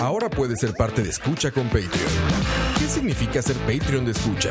Ahora puedes ser parte de Escucha con Patreon. ¿Qué significa ser Patreon de Escucha?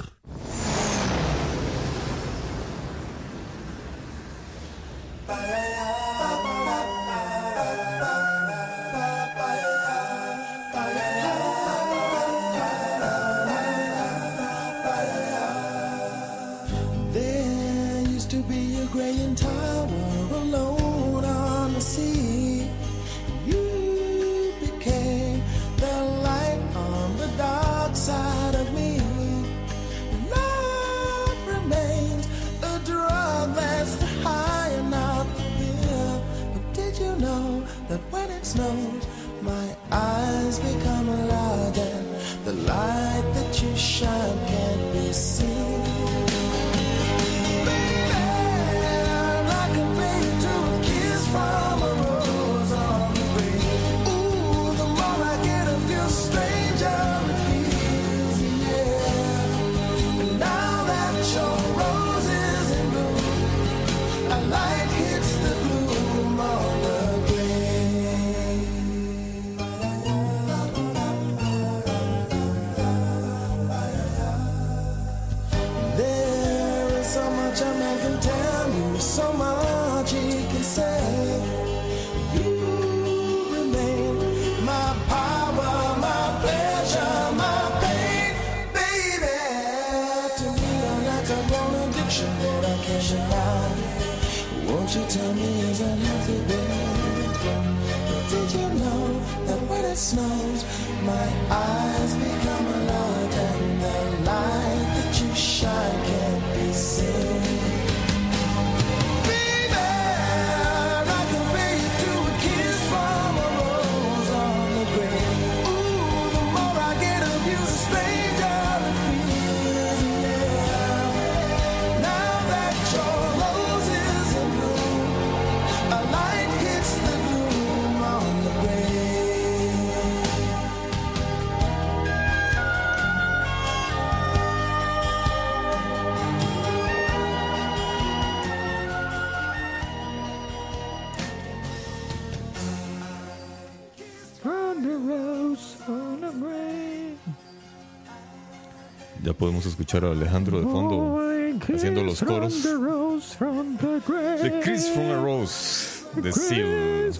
Ya podemos escuchar a Alejandro de fondo haciendo los coros de Chris from a Rose de Seal.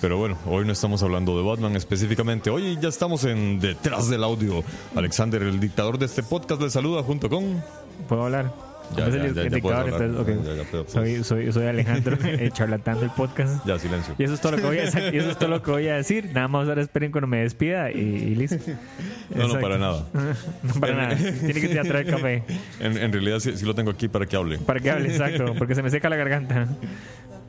Pero bueno, hoy no estamos hablando de Batman específicamente. Hoy ya estamos en Detrás del Audio. Alexander, el dictador de este podcast, le saluda junto con. ¿Puedo hablar? Ya, ya, ya, ya dictador, hablar. entonces, ok. Ya, ya, ya, puedes. soy, soy, soy Alejandro, el charlatán del podcast. Ya, silencio. Y eso es todo lo que voy a decir. Y eso es todo lo que voy a decir. Nada más ahora esperen cuando me despida y, y listo. No, no, Exacto. para nada. No para nada. Tiene que ir traer café. En, en realidad sí, sí lo tengo aquí para que hable. Para que hable, exacto. Porque se me seca la garganta.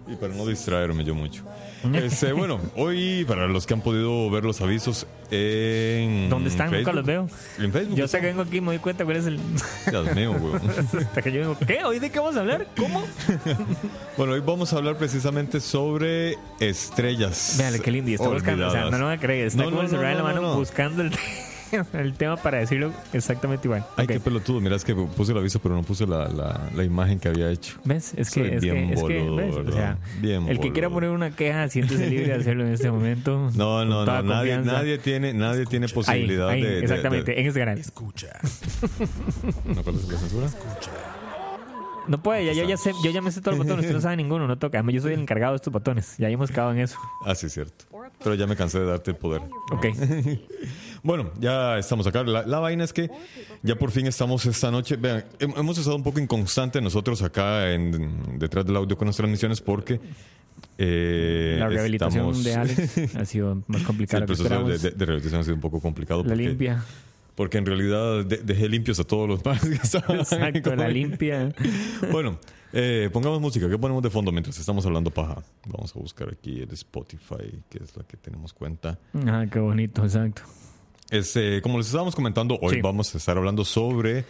Y para no distraerme yo mucho. Este, bueno, hoy, para los que han podido ver los avisos en. ¿Dónde están? Nunca los veo. En Facebook. Yo hasta que vengo aquí me doy cuenta cuál es el. Dios mío, güey. hasta que yo digo, ¿qué? ¿Hoy de qué vamos a hablar? ¿Cómo? Bueno, hoy vamos a hablar precisamente sobre estrellas. Véale, qué lindo. Y está buscando. O sea, no lo van a creer. Está No, como no, el celular en la no, no, mano no. buscando el. el tema para decirlo exactamente igual. Ay, Ok. qué pelotudo. Mira, es que puse el aviso, pero no puse la, la, la imagen que había hecho. ¿Ves? Es Soy que, es bien que, es que, boludo, ¿ves? O sea, Bien el que quiera poner una queja, siéntese libre de hacerlo en este momento. No, no, no. Nadie, nadie tiene, nadie tiene Ahí, posibilidad ahí, de, de- exactamente, de- en este canal. Escucha. ¿No cuál es la censura? No puede, ya, yo, ya sé, yo ya me sé todos los botones, usted no sabe ninguno, no toca. Además, yo soy el encargado de estos botones, ya hemos quedado en eso. Ah, sí, cierto. Pero ya me cansé de darte el poder. Ok. Bueno, ya estamos acá. La, la vaina es que ya por fin estamos esta noche. Vean, hem- hemos estado un poco inconstante nosotros acá en, detrás del audio con nuestras transmisiones porque. eh, La rehabilitación estamos- de Alex ha sido más Sí, complicada el lo que proceso de, esperábamos. de- de rehabilitación ha sido un poco complicado. La limpia. Porque en realidad de- dejé limpios a todos los más que estaban Exacto, la limpia. Bueno, eh, pongamos música. ¿Qué ponemos de fondo mientras estamos hablando paja? Vamos a buscar aquí el Spotify, que es la que tenemos cuenta. Ah, qué bonito, exacto. Este, como les estábamos comentando, hoy Sí. vamos a estar hablando sobre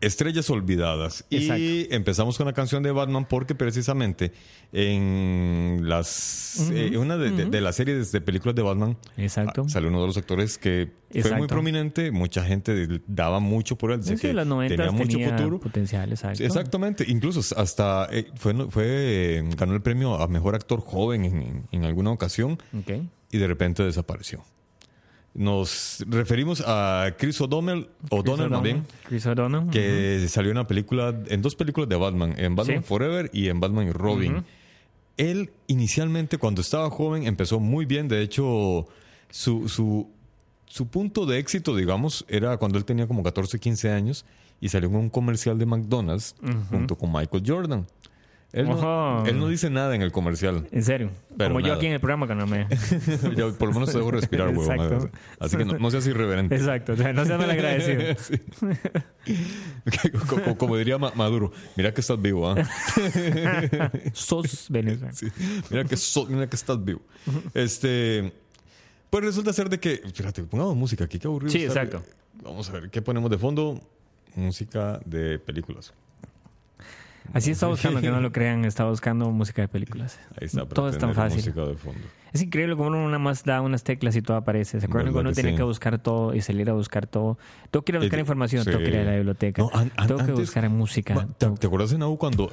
estrellas olvidadas. Y Exacto. empezamos con la canción de Batman porque precisamente en las eh, una de, de- de las series de películas de Batman Exacto. ah, salió uno de los actores que fue muy prominente, mucha gente daba mucho por él, Sí, que los 90 tenía mucho tenía futuro. potencial, exacto. Exactamente, incluso hasta eh, fue, fue eh, ganó el premio a mejor actor joven en, en alguna ocasión y de repente desapareció. Nos referimos a Chris O'Donnell, O'Donnell más bien, Chris O'Donnell. que salió en una película, en dos películas de Batman, en Batman Sí. Forever y en Batman y Robin. Él inicialmente cuando estaba joven empezó muy bien, de hecho su, su, su punto de éxito, digamos, era cuando él tenía como 14, 15 años y salió en un comercial de McDonald's junto con Michael Jordan. Él no, Ojo. él no dice nada en el comercial. En serio. Pero Como yo aquí en el programa. Ya, por lo menos te dejo respirar, huevón. Así que no, no seas irreverente. Exacto. O sea, no seas mal agradecido. Sí. como, como diría Ma- Maduro, mira que estás vivo, ¿ah? Sos Venezuela. Sí. Mira que so- mira que estás vivo. Este, pues resulta ser de que, fíjate, pongamos música aquí, qué aburrido. Sí, exacto. Vamos a ver, ¿qué ponemos de fondo? Música de películas. Así está buscando, que no lo crean, está buscando música de películas. Ahí está. Todo es tan fácil. Música de fondo. Es increíble como uno nada más da unas teclas y todo aparece. ¿Se acuerdan ¿Verdad cuando uno que tenía sí? que buscar todo y salir a buscar todo? Tengo que ir a buscar Eh, información, tengo que ir a la sí. biblioteca. No, an- an- tengo que antes- buscar música. ¿Te, te acuerdas en AU cuando...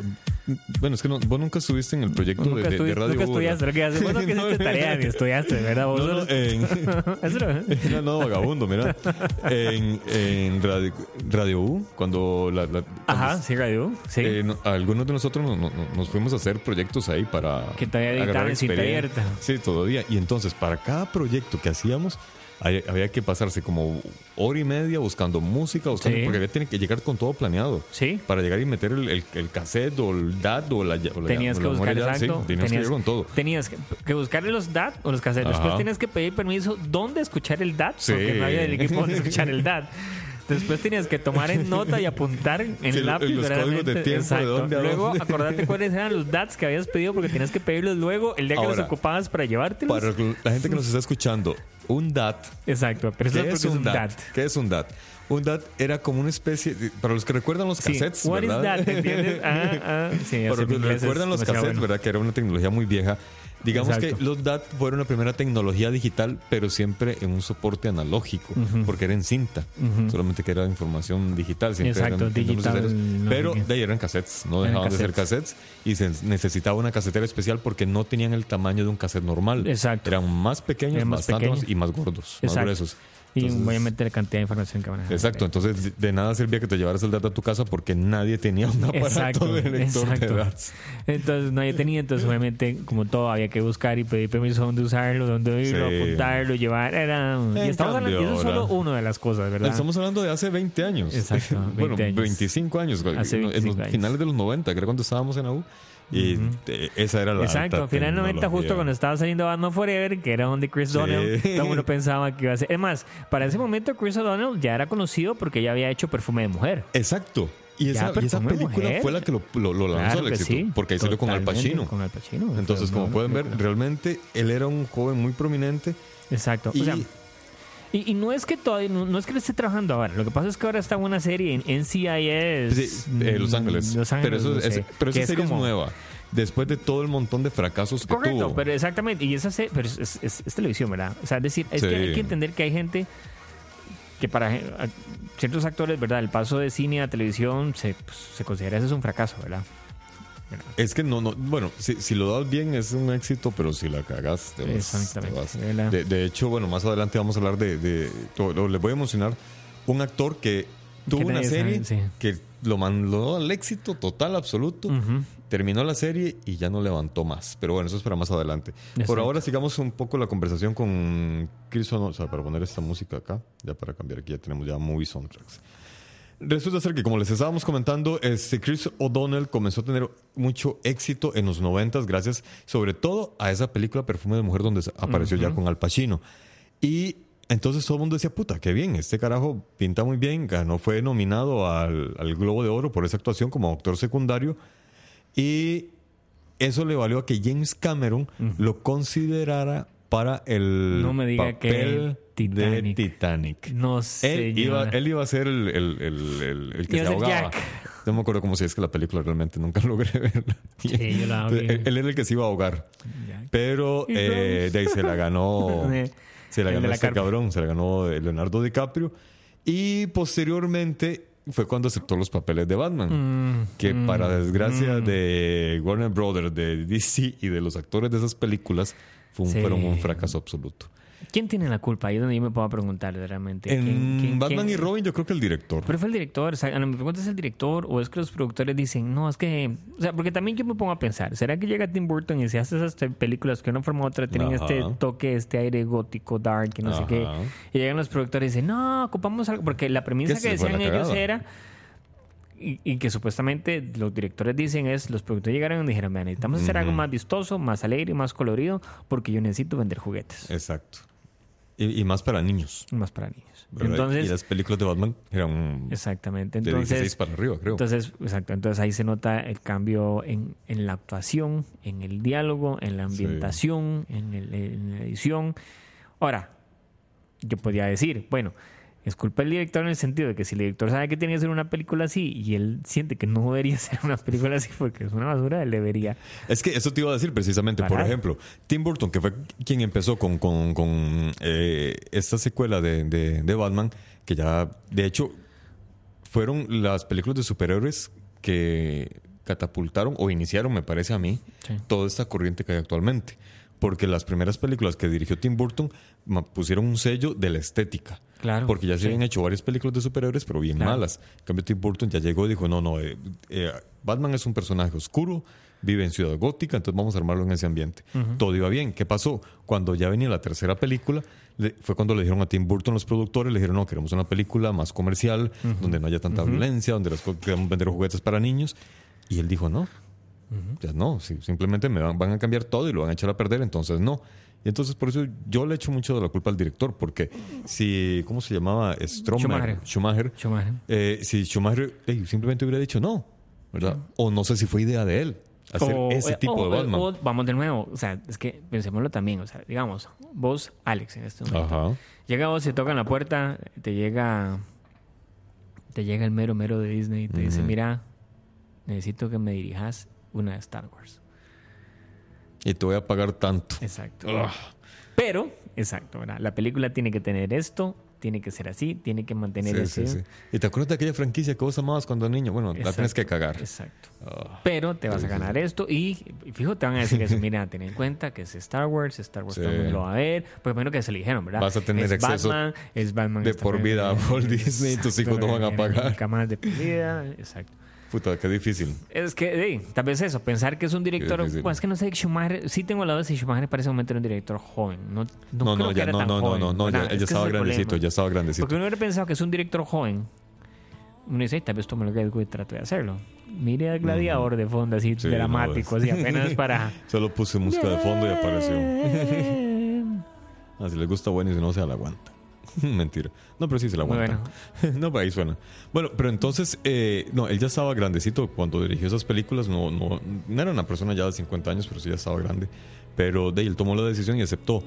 Bueno, es que no- vos nunca estuviste en el proyecto de, de- de Radio nunca U, estudiaste lo que haces. Que No, hiciste tareas y estudiaste, ¿verdad? Vos No, no, en, no- vagabundo, mira. En, en Radio, Radio U, cuando, la, la- Ajá, cuando, sí, Radio. Sí. eh, no- algunos de nosotros no- no- no- nos fuimos a hacer proyectos ahí para. Que todavía editaban en cinta abierta. Sí, todavía. Y entonces, para cada proyecto que hacíamos, hay- había que pasarse como hora y media buscando música, buscando, Sí. porque había tiene que llegar con todo planeado. sí. Para llegar y meter el, el, el cassette o el DAT o la, o la- Tenías o que buscar, ya, sí, exacto. tenías, que llegar con todo. tenías que, que buscarle los DAT o los cassettes. Ajá. Después tenías que pedir permiso dónde escuchar el DAT, Sí. porque no había del equipo donde escuchar el DAT. Después tenías que tomar en nota y apuntar en Sí, lápiz. los códigos de tiempo, de Exacto. dónde a Luego, dónde. acordate cuáles eran los DATs que habías pedido porque tenías que pedirlos luego el día que los Ahora, ocupabas para llevártelos. Para la gente que nos está escuchando, un DAT Exacto, pero eso ¿Qué es es un DAT? ¿Qué es un DAT? Un DAT era como una especie, de- para los que recuerdan los Sí. cassettes, What is ¿verdad? that? ¿Entiendes? Ah, ah, sí, para los que recuerdan los cassettes, bueno. ¿verdad? Que era una tecnología muy vieja. Digamos Exacto. que los DAT fueron la primera tecnología digital, pero siempre en un soporte analógico, porque era en cinta, solamente que era información digital. Siempre Exacto, eran digital, no pero de ahí eran cassettes, no Eran dejaban de ser cassettes y se necesitaba una casetera especial porque no tenían el tamaño de un cassette normal. Exacto. Eran más pequeños, Eran más más pequeños. y más gordos, más gruesos. Y Entonces- voy a meter cantidad de información que van a Exacto, entonces de- nada servía que te llevaras el dato a tu casa porque nadie tenía un aparato Exacto, de lector de exacto. datos. Entonces nadie tenía, entonces obviamente como todo había que buscar y pedir permiso dónde usarlo, dónde Sí. apuntarlo, llevar, era y estamos hablando, y eso es solo una de las cosas, ¿verdad? Estamos hablando de hace 20 años. Exacto, 20 bueno, años. 25 años. Hace en 25 los años. finales de los 90, creo cuando estábamos en la Y esa era la Exacto, alta final 90 justo cuando estaba saliendo Batman Forever, que era donde Chris Sí. O'Donnell, todo el mundo pensaba que iba a ser. Es más, para ese momento Chris O'Donnell ya era conocido porque ya había hecho perfume de mujer. Exacto. Y esa, y película mujer. fue la que lo, lo- lo lanzó Claro al éxito. sí, porque ahí salió con Al Pacino. Con Al Pacino. Entonces, como pueden ver, realmente él era un joven muy prominente. Exacto. Y O sea, y, y no es que todavía, no, no es que le esté trabajando ahora. Lo que pasa es que ahora está una serie en NCIS. Sí, eh, Los Ángeles. Los Ángeles. pero eso, no sé, es- pero esa serie es como- nueva. Después de todo el montón de fracasos que Correcto, tuvo. pero exactamente. Y esa se- pero es, es- televisión, ¿verdad? O sea, es decir, es Sí. que hay que entender que hay gente que para ciertos actores, ¿verdad? El paso de cine a televisión se, pues, se considera ese es un fracaso, ¿verdad? Es que no, no, bueno, si, si lo das bien es un éxito, pero si la cagas, te vas. Exactamente, te vas. ¿verdad? De, de hecho, bueno, más adelante vamos a hablar de, de- lo- les voy a mencionar un actor que tuvo una serie sí. que lo mandó al éxito total, absoluto. Terminó la serie y ya no levantó más. Pero bueno, eso es para más adelante. Por ahora sigamos un poco la conversación con Chris O'Donnell. O sea, para poner esta música acá, ya para cambiar aquí, ya tenemos ya movie soundtracks. Resulta ser que, como les estábamos comentando, este Chris O'Donnell comenzó a tener mucho éxito en los noventas gracias sobre todo a esa película Perfume de Mujer donde apareció ya con Al Pacino. Y entonces todo el mundo decía, puta, qué bien, este carajo pinta muy bien, ganó, fue nominado al, al Globo de Oro por esa actuación como actor secundario. Y eso le valió a que James Cameron lo considerara para el No me diga que papel de Titanic. Titanic. No sé. Él iba, él iba a ser el, el, el, el- el que Iba se ahogaba. No me acuerdo cómo se es que la película realmente nunca logré verla. Sí, yo la él, él era el que se iba a ahogar. Jack. Pero eh, Rose. de ahí se la ganó. Se la ganó este cabrón. Se la ganó Leonardo DiCaprio. Y posteriormente fue cuando aceptó los papeles de Batman. Mm, que mm, para desgracia mm. de Warner Brothers, de DC y de los actores de esas películas, fue un- Sí. fueron un fracaso absoluto. ¿Quién tiene la culpa? Ahí es donde yo me puedo preguntar realmente. En ¿Quién- quién- Batman quién- y Robin, yo creo que el director. Pero fue el director, o sea, me pregunta es el director o es que los productores dicen, no, es que, o sea, porque también yo me pongo a pensar, ¿será que llega Tim Burton y se hace esas películas que de una forma u otra tienen Ajá. este toque, este aire gótico, dark y no sé qué? Y llegan los productores y dicen, no, ocupamos algo, porque la premisa Que decían ellos era, y, y que supuestamente los directores dicen es, los productores llegaron y dijeron, necesitamos hacer algo más vistoso, más alegre, más colorido, porque yo necesito vender juguetes, Exacto. Y, y más para niños. más para niños. ¿verdad? Entonces, y las películas de Batman eran exactamente. de Entonces, 16 para arriba, creo. Entonces, exacto. Entonces ahí se nota el cambio en, en la actuación, en el diálogo, en la ambientación, en, el- en la edición. Ahora, yo podría decir, bueno, es culpa del director en el sentido de que si el director sabe que tiene que hacer una película así y él siente que no debería ser una película así porque es una basura, él debería. Es que eso te iba a decir precisamente. Por ejemplo, Tim Burton, que fue quien empezó con, con, con, eh, esta secuela de, de- de Batman, que ya, de hecho, fueron las películas de superhéroes que catapultaron o iniciaron, me parece a mí, Sí. toda esta corriente que hay actualmente. Porque las primeras películas que dirigió Tim Burton pusieron un sello de la estética. Claro, Porque ya se sí. habían hecho varias películas de superhéroes, pero bien Claro. malas. En cambio, Tim Burton ya llegó y dijo, no, no, eh, eh, Batman es un personaje oscuro, vive en Ciudad Gótica, entonces vamos a armarlo en ese ambiente. Todo iba bien. ¿Qué pasó? Cuando ya venía la tercera película, le- fue cuando le dijeron a Tim Burton los productores, le dijeron, no, queremos una película más comercial, donde no haya tanta violencia, donde las queremos vender juguetes para niños. Y él dijo, no, ya no, simplemente me van, van a cambiar todo y lo van a echar a perder, entonces no. Y entonces por eso yo le echo mucho de la culpa al director, porque si, ¿cómo se llamaba? Stromer, Schumacher. Schumacher. Schumacher. eh, si Schumacher eh, simplemente hubiera dicho no, ¿verdad? O no sé si fue idea de él hacer O- ese o- tipo o- de Batman. o- vamos de nuevo, o sea, es que pensémoslo también, o sea, digamos, vos, Alex, en este momento. Ajá. Llega vos, se toca en la puerta, te llega te llega el mero mero de Disney y te dice, mira, necesito que me dirijas una de Star Wars. Y te voy a pagar tanto. Exacto. Pero, exacto, ¿verdad? la película tiene que tener esto, tiene que ser así, tiene que mantener Sí, ese... sí, sí. ¿Y te acuerdas de aquella franquicia que vos amabas cuando niño? Bueno, la tienes que cagar. Exacto. Ah. Pero te vas a ganar esto y, y fijo, te van a decir eso. Mira, ten en cuenta que es Star Wars, Star Wars mundo lo va a ver. Pues primero que se lo dijeron, ¿verdad? Vas a tener es acceso Batman, es Batman de por vida a. Walt Disney, tus hijos no van a pagar. Nunca más de por vida, exacto. Puta, qué difícil. Es que, sí, tal vez eso, pensar que es un director. es que no sé, Schumacher, sí tengo la duda si Schumacher parece un momento era un director joven. No, no, No, creo no, que ya era no, tan no, no, joven, no, no, ya, Es ya que estaba grandecito, ya estaba grandecito. Porque uno hubiera pensado que es un director joven. Uno dice, "Ay, tal vez tome lo que y trate de hacerlo. Mire al gladiador de fondo, así Sí, dramático, no, así apenas para. Solo puse música de fondo y apareció. Ah, si les gusta bueno y si no, se la aguanta. Mentira. No, pero sí se la aguanta. no, pero ahí suena. Bueno, pero entonces, eh, no, él ya estaba grandecito cuando dirigió esas películas. No, no, no era una persona ya de 50 años, pero sí ya estaba grande. Pero de él tomó la decisión y aceptó.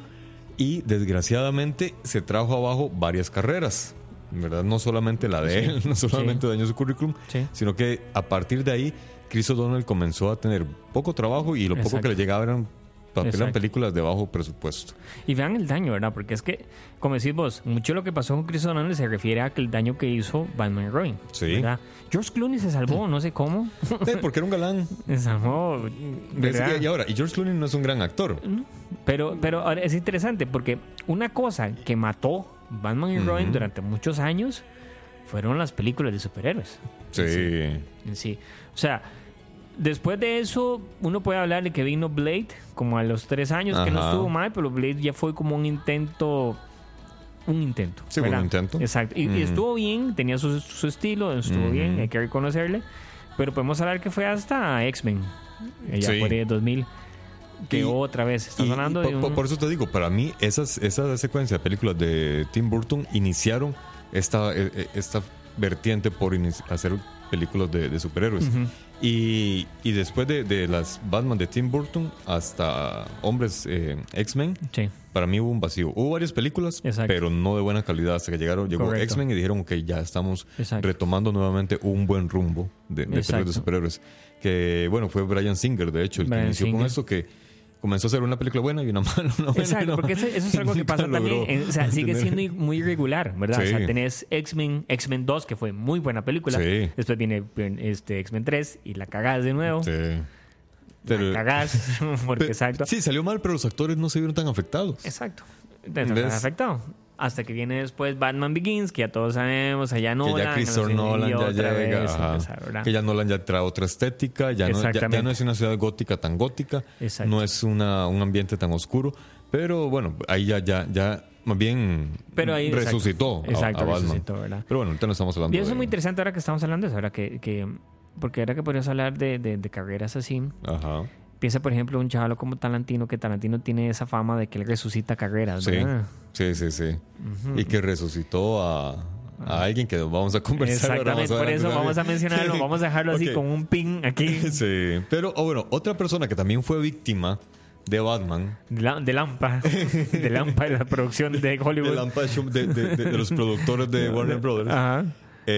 Y desgraciadamente se trajo abajo varias carreras. ¿Verdad? No solamente la de él, no solamente dañó su currículum, Sí. sino que a partir de ahí, Chris O'Donnell comenzó a tener poco trabajo y lo poco Exacto. que le llegaba eran eran Exacto. películas de bajo presupuesto. Y vean el daño, ¿verdad? Porque es que, como decís vos, mucho de lo que pasó con Chris O'Donnell se refiere a que el daño que hizo Batman y Robin. Sí. ¿verdad? George Clooney se salvó, no sé cómo. Sí, porque era un galán. se salvó. Y ahora, y George Clooney no es un gran actor. Pero, pero ahora es interesante porque una cosa que mató Batman y Robin Ujú. durante muchos años fueron las películas de superhéroes. Sí. en sí. O sea, después de eso, uno puede hablar de que vino Blade como a los tres años, que no estuvo mal, pero Blade ya fue como un intento. Un intento. Sí, fue un ¿verdad? intento. Exacto. Y, y Ujú. estuvo bien, tenía su, su estilo, estuvo bien, hay que reconocerle. Pero podemos hablar que fue hasta X-Men, ya Sí. por ahí de 2000. Que Y- otra vez, Y- y por, de un... por- eso te digo, para mí esas, esa secuencia de películas de Tim Burton iniciaron esta, eh, eh, esta vertiente por hacer películas de, de superhéroes. Ujú. Y, y después de, de las Batman de Tim Burton hasta Hombres eh, X-Men, Sí. para mí hubo un vacío. Hubo varias películas, Exacto. pero no de buena calidad hasta que llegaron, llegó. X-Men y dijeron que ya estamos Exacto. retomando nuevamente un buen rumbo de, de películas de superhéroes. Que bueno, fue Brian Singer, de hecho, el Brian que inició con esto, que comenzó a hacer una película buena y una mala. Una buena Exacto, una porque eso, eso es algo que pasa también. en- o sea, sigue siendo muy irregular, ¿verdad? O sea, Sí. tenés X-Men, X-Men 2, que fue muy buena película. Sí. Después viene este, X-Men 3 y la cagás de nuevo. Sí. La cagás, porque pero- exacto. Sí, salió mal, pero los actores no se vieron tan afectados. Exacto. Entonces, ¿Ves? no afectado. Hasta que viene después Batman Begins, que ya todos sabemos, allá no que ya Christopher Nolan ya llega, ajá. que ya Nolan ya trae otra estética, ya no, ya- ya, no es una ciudad gótica tan gótica, Exacto. no es una, un ambiente tan oscuro, pero bueno, ahí ya, ya, ya más bien Pero ahí, exacto. resucitó, a- Exacto, a, Batman. resucitó. Pero bueno, ahorita no estamos hablando Y eso de... es muy interesante ahora que estamos hablando de eso, ahora que, que porque ahora que podrías hablar de, de, de carreras así, Ajá. Piensa por ejemplo un chaval como Tarantino, que Tarantino tiene esa fama de que él resucita carreras, Sí, ¿verdad? sí, sí, sí. Y que resucitó a, a alguien que vamos a conversar. ahora Exactamente, por eso vamos a mencionarlo, vamos a dejarlo así con un pin aquí Sí, pero oh, bueno, otra persona que también fue víctima de Batman, de, la- de Lampa, de Lampa de la producción de Hollywood. de, Lampa Show- de, de- de- de los productores de Warner Brothers, Ajá.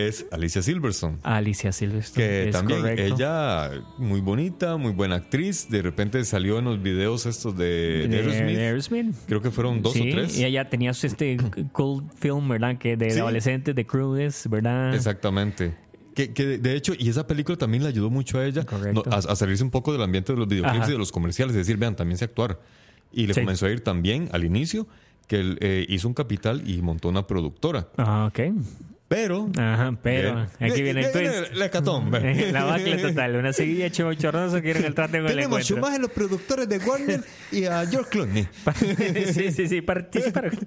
Es Alicia Silverstone. Alicia Silverstone. Que es también correcto. ella, muy bonita, muy buena actriz, de repente salió en los videos estos de, de Aerosmith. Aerosmith. Creo que fueron dos sí, o tres. Y ella tenía este cool film, ¿verdad? Que de Sí. adolescentes, de Crudes, ¿verdad? Exactamente. Que, que de- hecho, y esa película también le ayudó mucho a ella no, a, a salirse un poco del ambiente de los videoclips Ajá. y de los comerciales, es decir, vean, también sé actuar. Y le Sí. comenzó a ir también al inicio, que él eh, hizo un capital y montó una productora. Ah, ok. Pero. Ajá, pero aquí De- viene el de- twist. La hecatombe. La vacle total, una seguilla chorroso que era el trate con el Tenemos en los productores de Warner y a George Clooney. sí, sí, sí, participar.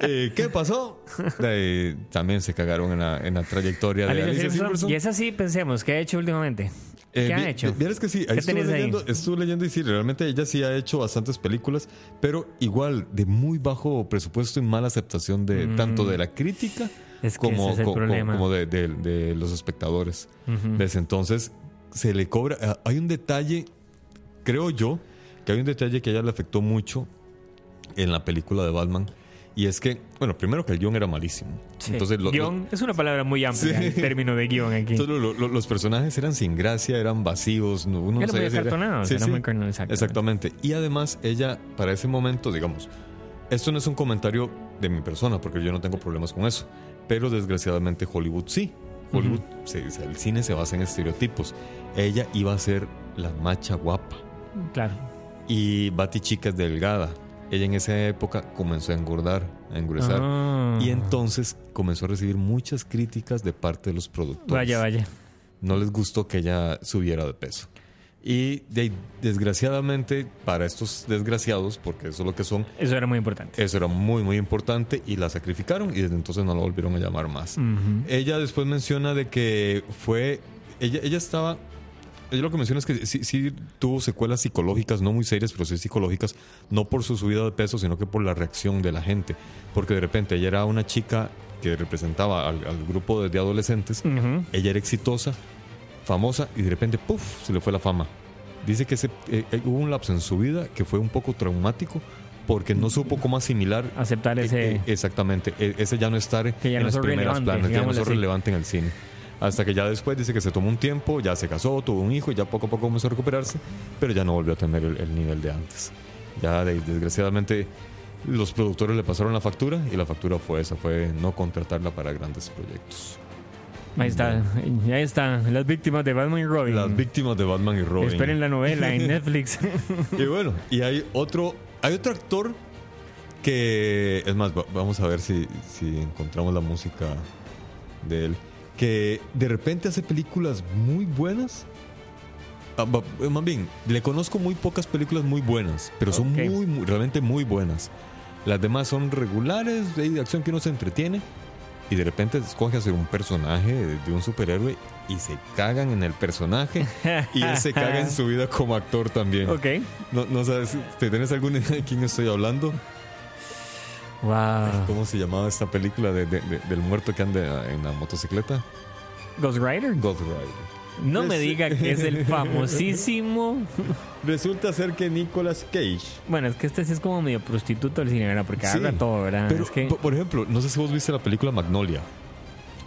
Eh, ¿Qué pasó? Eh, también se cagaron en la, en la trayectoria de Alicia. Silverstone. Y es así, pensemos, ¿qué ha hecho últimamente? Eh, ¿Qué ha hecho? vi- Vieras que sí, ahí ¿Qué estuve ahí? leyendo, estuve leyendo y sí, realmente ella sí ha hecho bastantes películas, pero igual de muy bajo presupuesto y mala aceptación de tanto de la crítica Mm. Es que como, es co- problema. como de, de- de los espectadores. Ujú. ¿Ves? Entonces se le cobra. ah, Hay un detalle, creo yo, que hay un detalle que a ella le afectó mucho en la película de Batman. Y es que, bueno, primero que el guion era malísimo. Sí. Entonces, lo- guion es una palabra muy amplia, Sí. el término de guion aquí. entonces lo- lo- los personajes eran sin gracia, eran vacíos. no- Uno no Era muy si acartonados, era muy carnal, exactamente. Exactamente. Y además, ella, para ese momento, digamos, esto no es un comentario de mi persona, porque yo no tengo problemas con eso. Pero desgraciadamente, Hollywood sí. Hollywood, se- el cine se basa en estereotipos. Ella iba a ser la macha guapa. Claro. Y Bati Chica es delgada. Ella en esa época comenzó a engordar, a engruesar. Ah. Y entonces comenzó a recibir muchas críticas de parte de los productores Vaya, vaya. no les gustó que ella subiera de peso. Y de desgraciadamente, para estos desgraciados, porque eso es lo que son, Eso era muy importante. eso era muy, muy importante y la sacrificaron y desde entonces no la volvieron a llamar más. Ella después menciona de que fue, ella, ella estaba, ella lo que menciona es que sí, sí tuvo secuelas psicológicas, no muy serias, pero sí psicológicas, no por su subida de peso, sino que por la reacción de la gente. Porque de repente ella era una chica que representaba al, al grupo de, de adolescentes, ella era exitosa, famosa y de repente, ¡puf!, se le fue la fama. Dice que ese, eh, eh, hubo un lapso en su vida que fue un poco traumático porque no supo cómo asimilar Aceptar ese... eh, eh, exactamente, e- ese ya no estar Que ya en no primeros relevante, planos, ya no así. relevante en el cine. Hasta que ya después dice que se tomó un tiempo, ya se casó, tuvo un hijo y ya poco a poco comenzó a recuperarse, pero ya no volvió a tener el, el nivel de antes. Ya de- desgraciadamente los productores le pasaron la factura y la factura fue esa, fue no contratarla para grandes proyectos. Ahí está, ahí están las víctimas de Batman y Robin. Las víctimas de Batman y Robin. Esperen la novela en Netflix. Y bueno, y hay otro, hay otro actor que, es más, va- vamos a ver si, si encontramos la música de él, que de repente hace películas muy buenas. Ah, eh, más bien, le conozco muy pocas películas muy buenas, pero son muy, muy- realmente muy buenas. Las demás son regulares, de de acción que uno se entretiene. Y de repente escoge hacer un personaje de, un superhéroe y se cagan en el personaje y él se caga en su vida como actor también. ok. No, no sabes, ¿te tienes alguna idea de quién estoy hablando? Wow. ¿Cómo se llamaba esta película de- de- de- del muerto que anda en la motocicleta? Ghost Rider. Ghost Rider. No me diga que es el famosísimo. Resulta ser que Nicolas Cage. Bueno, es que este sí es como medio prostituto del cine, ¿verdad? Porque Sí, habla todo, ¿verdad? Pero, es que. po- por ejemplo, no sé si vos viste la película Magnolia.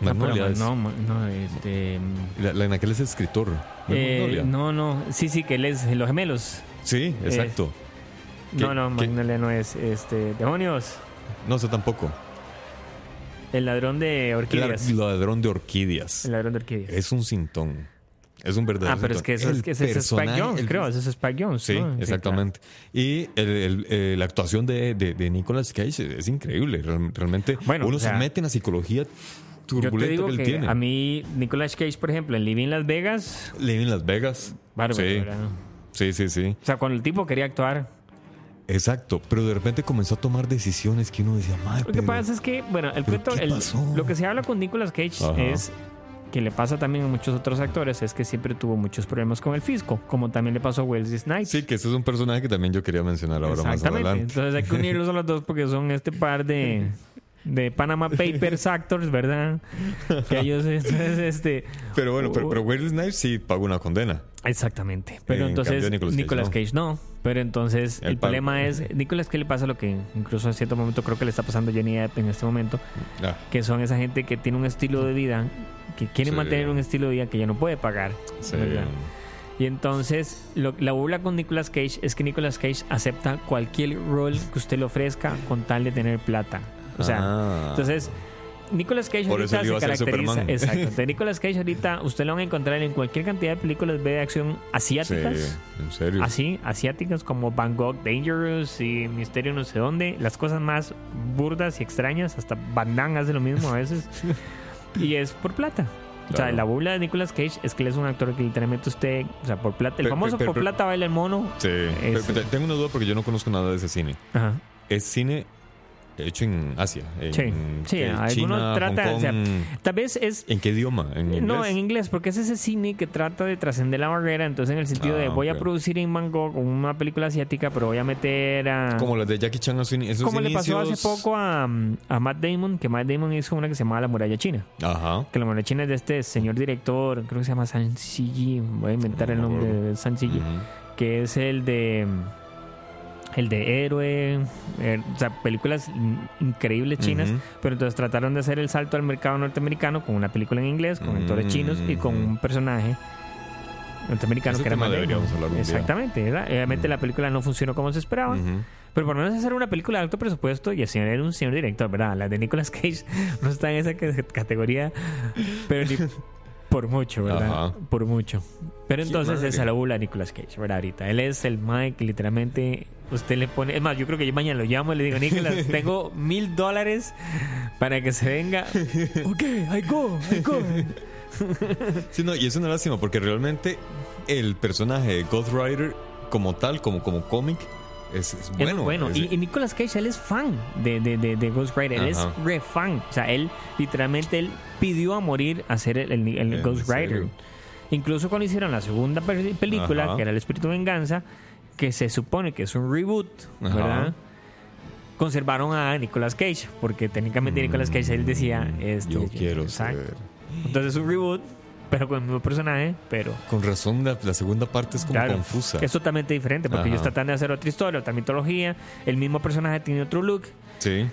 No, pero Magnolia es- no, ma- no, este. la, la en aquel es escritor. ¿No es eh, Magnolia? no, no. Sí, sí, que él es los gemelos. Sí, exacto. ¿Qué- No, no, qué? Magnolia no es. Este. Demonios. No sé tampoco. El ladrón de orquídeas. El ladrón de orquídeas. El ladrón de orquídeas. Es un cintón. Es un verdadero ah, pero es que eso es, que ese es Spike Jones, el- creo. Ese es Spike Jones. Sí, ¿no? exactamente. Y el- el- eh, la actuación de, de, de Nicolas Cage es increíble. Real- Realmente Bueno, uno o sea, se mete en la psicología claro. Yo te turbulenta digo que él que tiene. a mí, Nicolas Cage, por ejemplo, en Living Las Vegas, Living Las Vegas. bárbaro, sí, sí, sí, sí. O sea, cuando el tipo quería actuar. Exacto. Pero de repente comenzó a tomar decisiones que uno decía, madre, Lo que pasa es que, bueno, el ¿pero cuento, el- lo que se habla con Nicolas Cage Ajá. es que le pasa también a muchos otros actores, es que siempre tuvo muchos problemas con el fisco, como también le pasó a Wesley Snipes. Sí, que ese es un personaje que también yo quería mencionar ahora más adelante. Entonces hay que unirlos a los dos porque son este par de, de Panama Papers actors, ¿verdad? Que ellos, entonces, este. Pero bueno, pero, pero Wesley Snipes sí pagó una condena. Exactamente. Pero En entonces Nicolas Nicolas, Cage Cage, no. Pero entonces El problema es, Nicolas Cage le pasa lo que incluso en cierto momento creo que le está pasando a Johnny Depp en este momento, Ah, que son esa gente que tiene un estilo de vida, que quiere Sí. mantener un estilo de vida que ya no puede pagar. sí. Y entonces lo- la burla con Nicolas Cage es que Nicolas Cage acepta cualquier rol que usted le ofrezca con tal de tener plata. O sea, Ah. entonces Nicolas Cage Por ahorita se caracteriza. Exacto. Entonces, Nicolas Cage ahorita usted lo van a encontrar en cualquier cantidad de películas de acción Sí, asiáticas. en serio. Así, asiáticas como Bangkok Dangerous y Misterio no sé dónde, las cosas más burdas y extrañas, hasta Van Damme hace lo mismo a veces. y es por plata. O sea, Claro. la burla de Nicolas Cage es que él es un actor que literalmente usted, o sea, por plata, el famoso por plata baila el mono. Sí. Pero tengo una duda porque yo no conozco nada de ese cine. Ajá. Es cine hecho en Asia. En, Sí, algunos tratan, o sea. Tal vez es ¿En qué idioma? ¿En inglés? No, en inglés, porque es ese cine que trata de trascender la barrera. Entonces, en el sentido de Ah, voy a producir en Bangkok una película asiática, pero voy a meter a. Como las de Jackie Chan a su Como le pasó hace poco a, a Matt Damon, que Matt Damon hizo una que se llamaba La Muralla China. Ajá. Que la Muralla China es de este señor director, creo que se llama San Siji, voy a inventar el nombre de San Siji, Ujú. que es el de. El de héroe, eh, o sea, películas in- increíbles chinas, pero entonces trataron de hacer el salto al mercado norteamericano con una película en inglés, con actores chinos y con un personaje norteamericano Ese que era día. Exactamente, ¿verdad? obviamente la película no funcionó como se esperaba, pero por lo menos hacer una película de alto presupuesto y el señor era un señor director, ¿verdad? La de Nicolas Cage no está en esa categoría, pero ni por mucho, ¿verdad? Por mucho. Pero entonces esa la bula Nicolas Cage, ¿verdad? Ahorita. Él es el Mike literalmente usted le pone. Es más, yo creo que yo mañana lo llamo y le digo, Nicolas, tengo mil dólares para que se venga. ok, I go, I go. Sí, no, y es una lástima porque realmente el personaje de Ghost Rider como tal, como, como cómic, es, es Es bueno. bueno. Es- Y, y Nicolas Cage, él es fan de, de, de, de Ghost Rider. Él es re fan. O sea, él literalmente él pidió a morir a ser el, el- el ¿En Ghost serio? Rider. Incluso cuando hicieron la segunda pe- película, Ajá. que era El Espíritu de Venganza, que se supone que es un reboot, Ajá. ¿verdad? Conservaron a Nicolas Cage, porque técnicamente Nicolas Cage él decía, este, Mm, yo quiero exacto. ser. Entonces es un reboot, pero con el mismo personaje, pero Con razón, la, la segunda parte es como Claro, confusa. Es totalmente diferente porque Ajá. ellos tratan de hacer otra historia, otra mitología. El mismo personaje tiene otro look, Sí.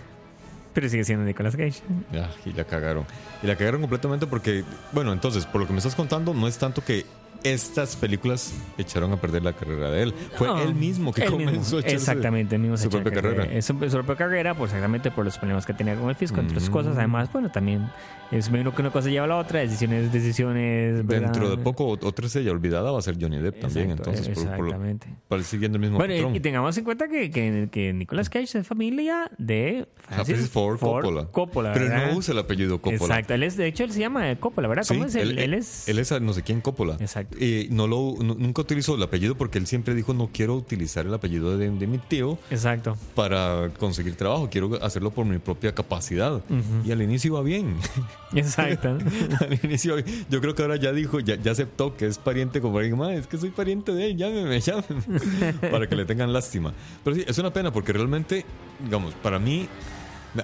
Pero sigue siendo Nicolas Cage. Ya, y la cagaron. Y la cagaron completamente porque, bueno, entonces, por lo que me estás contando, no es tanto que estas películas echaron a perder la carrera de él. Fue No, él mismo que él comenzó mismo. a Exactamente, él mismo su propia carrera. carrera. Eh, Su, su propia carrera, pues exactamente por los problemas que tenía con el fisco, entre otras Mm. cosas. Además, bueno, también es menos que una cosa lleva a la otra, decisiones, decisiones. ¿verdad? Dentro de poco, otra estrella olvidada va a ser Johnny Depp también. Exacto, Entonces, por, por exactamente. para ir siguiendo el mismo Bueno, patrón. y, tengamos en cuenta que, que, que Nicolas Cage es familia de Ah, Francis Ford Coppola. Coppola, Pero no usa el apellido Coppola. Exacto, él es, de hecho, él se llama Coppola, ¿verdad? Sí, ¿Cómo es él? Él, es. él es a no sé quién Coppola. Exacto. Y no lo, nu- nunca utilizó el apellido porque él siempre dijo no quiero utilizar el apellido de, de mi tío Exacto. para conseguir trabajo, quiero hacerlo por mi propia capacidad. Y al inicio iba bien. Exacto. al inicio. Yo creo que ahora ya dijo, ya, ya aceptó que es pariente como alguien más, es que soy pariente de él, llámeme, llámeme, para que le tengan lástima. Pero sí, es una pena porque realmente, digamos, para mí,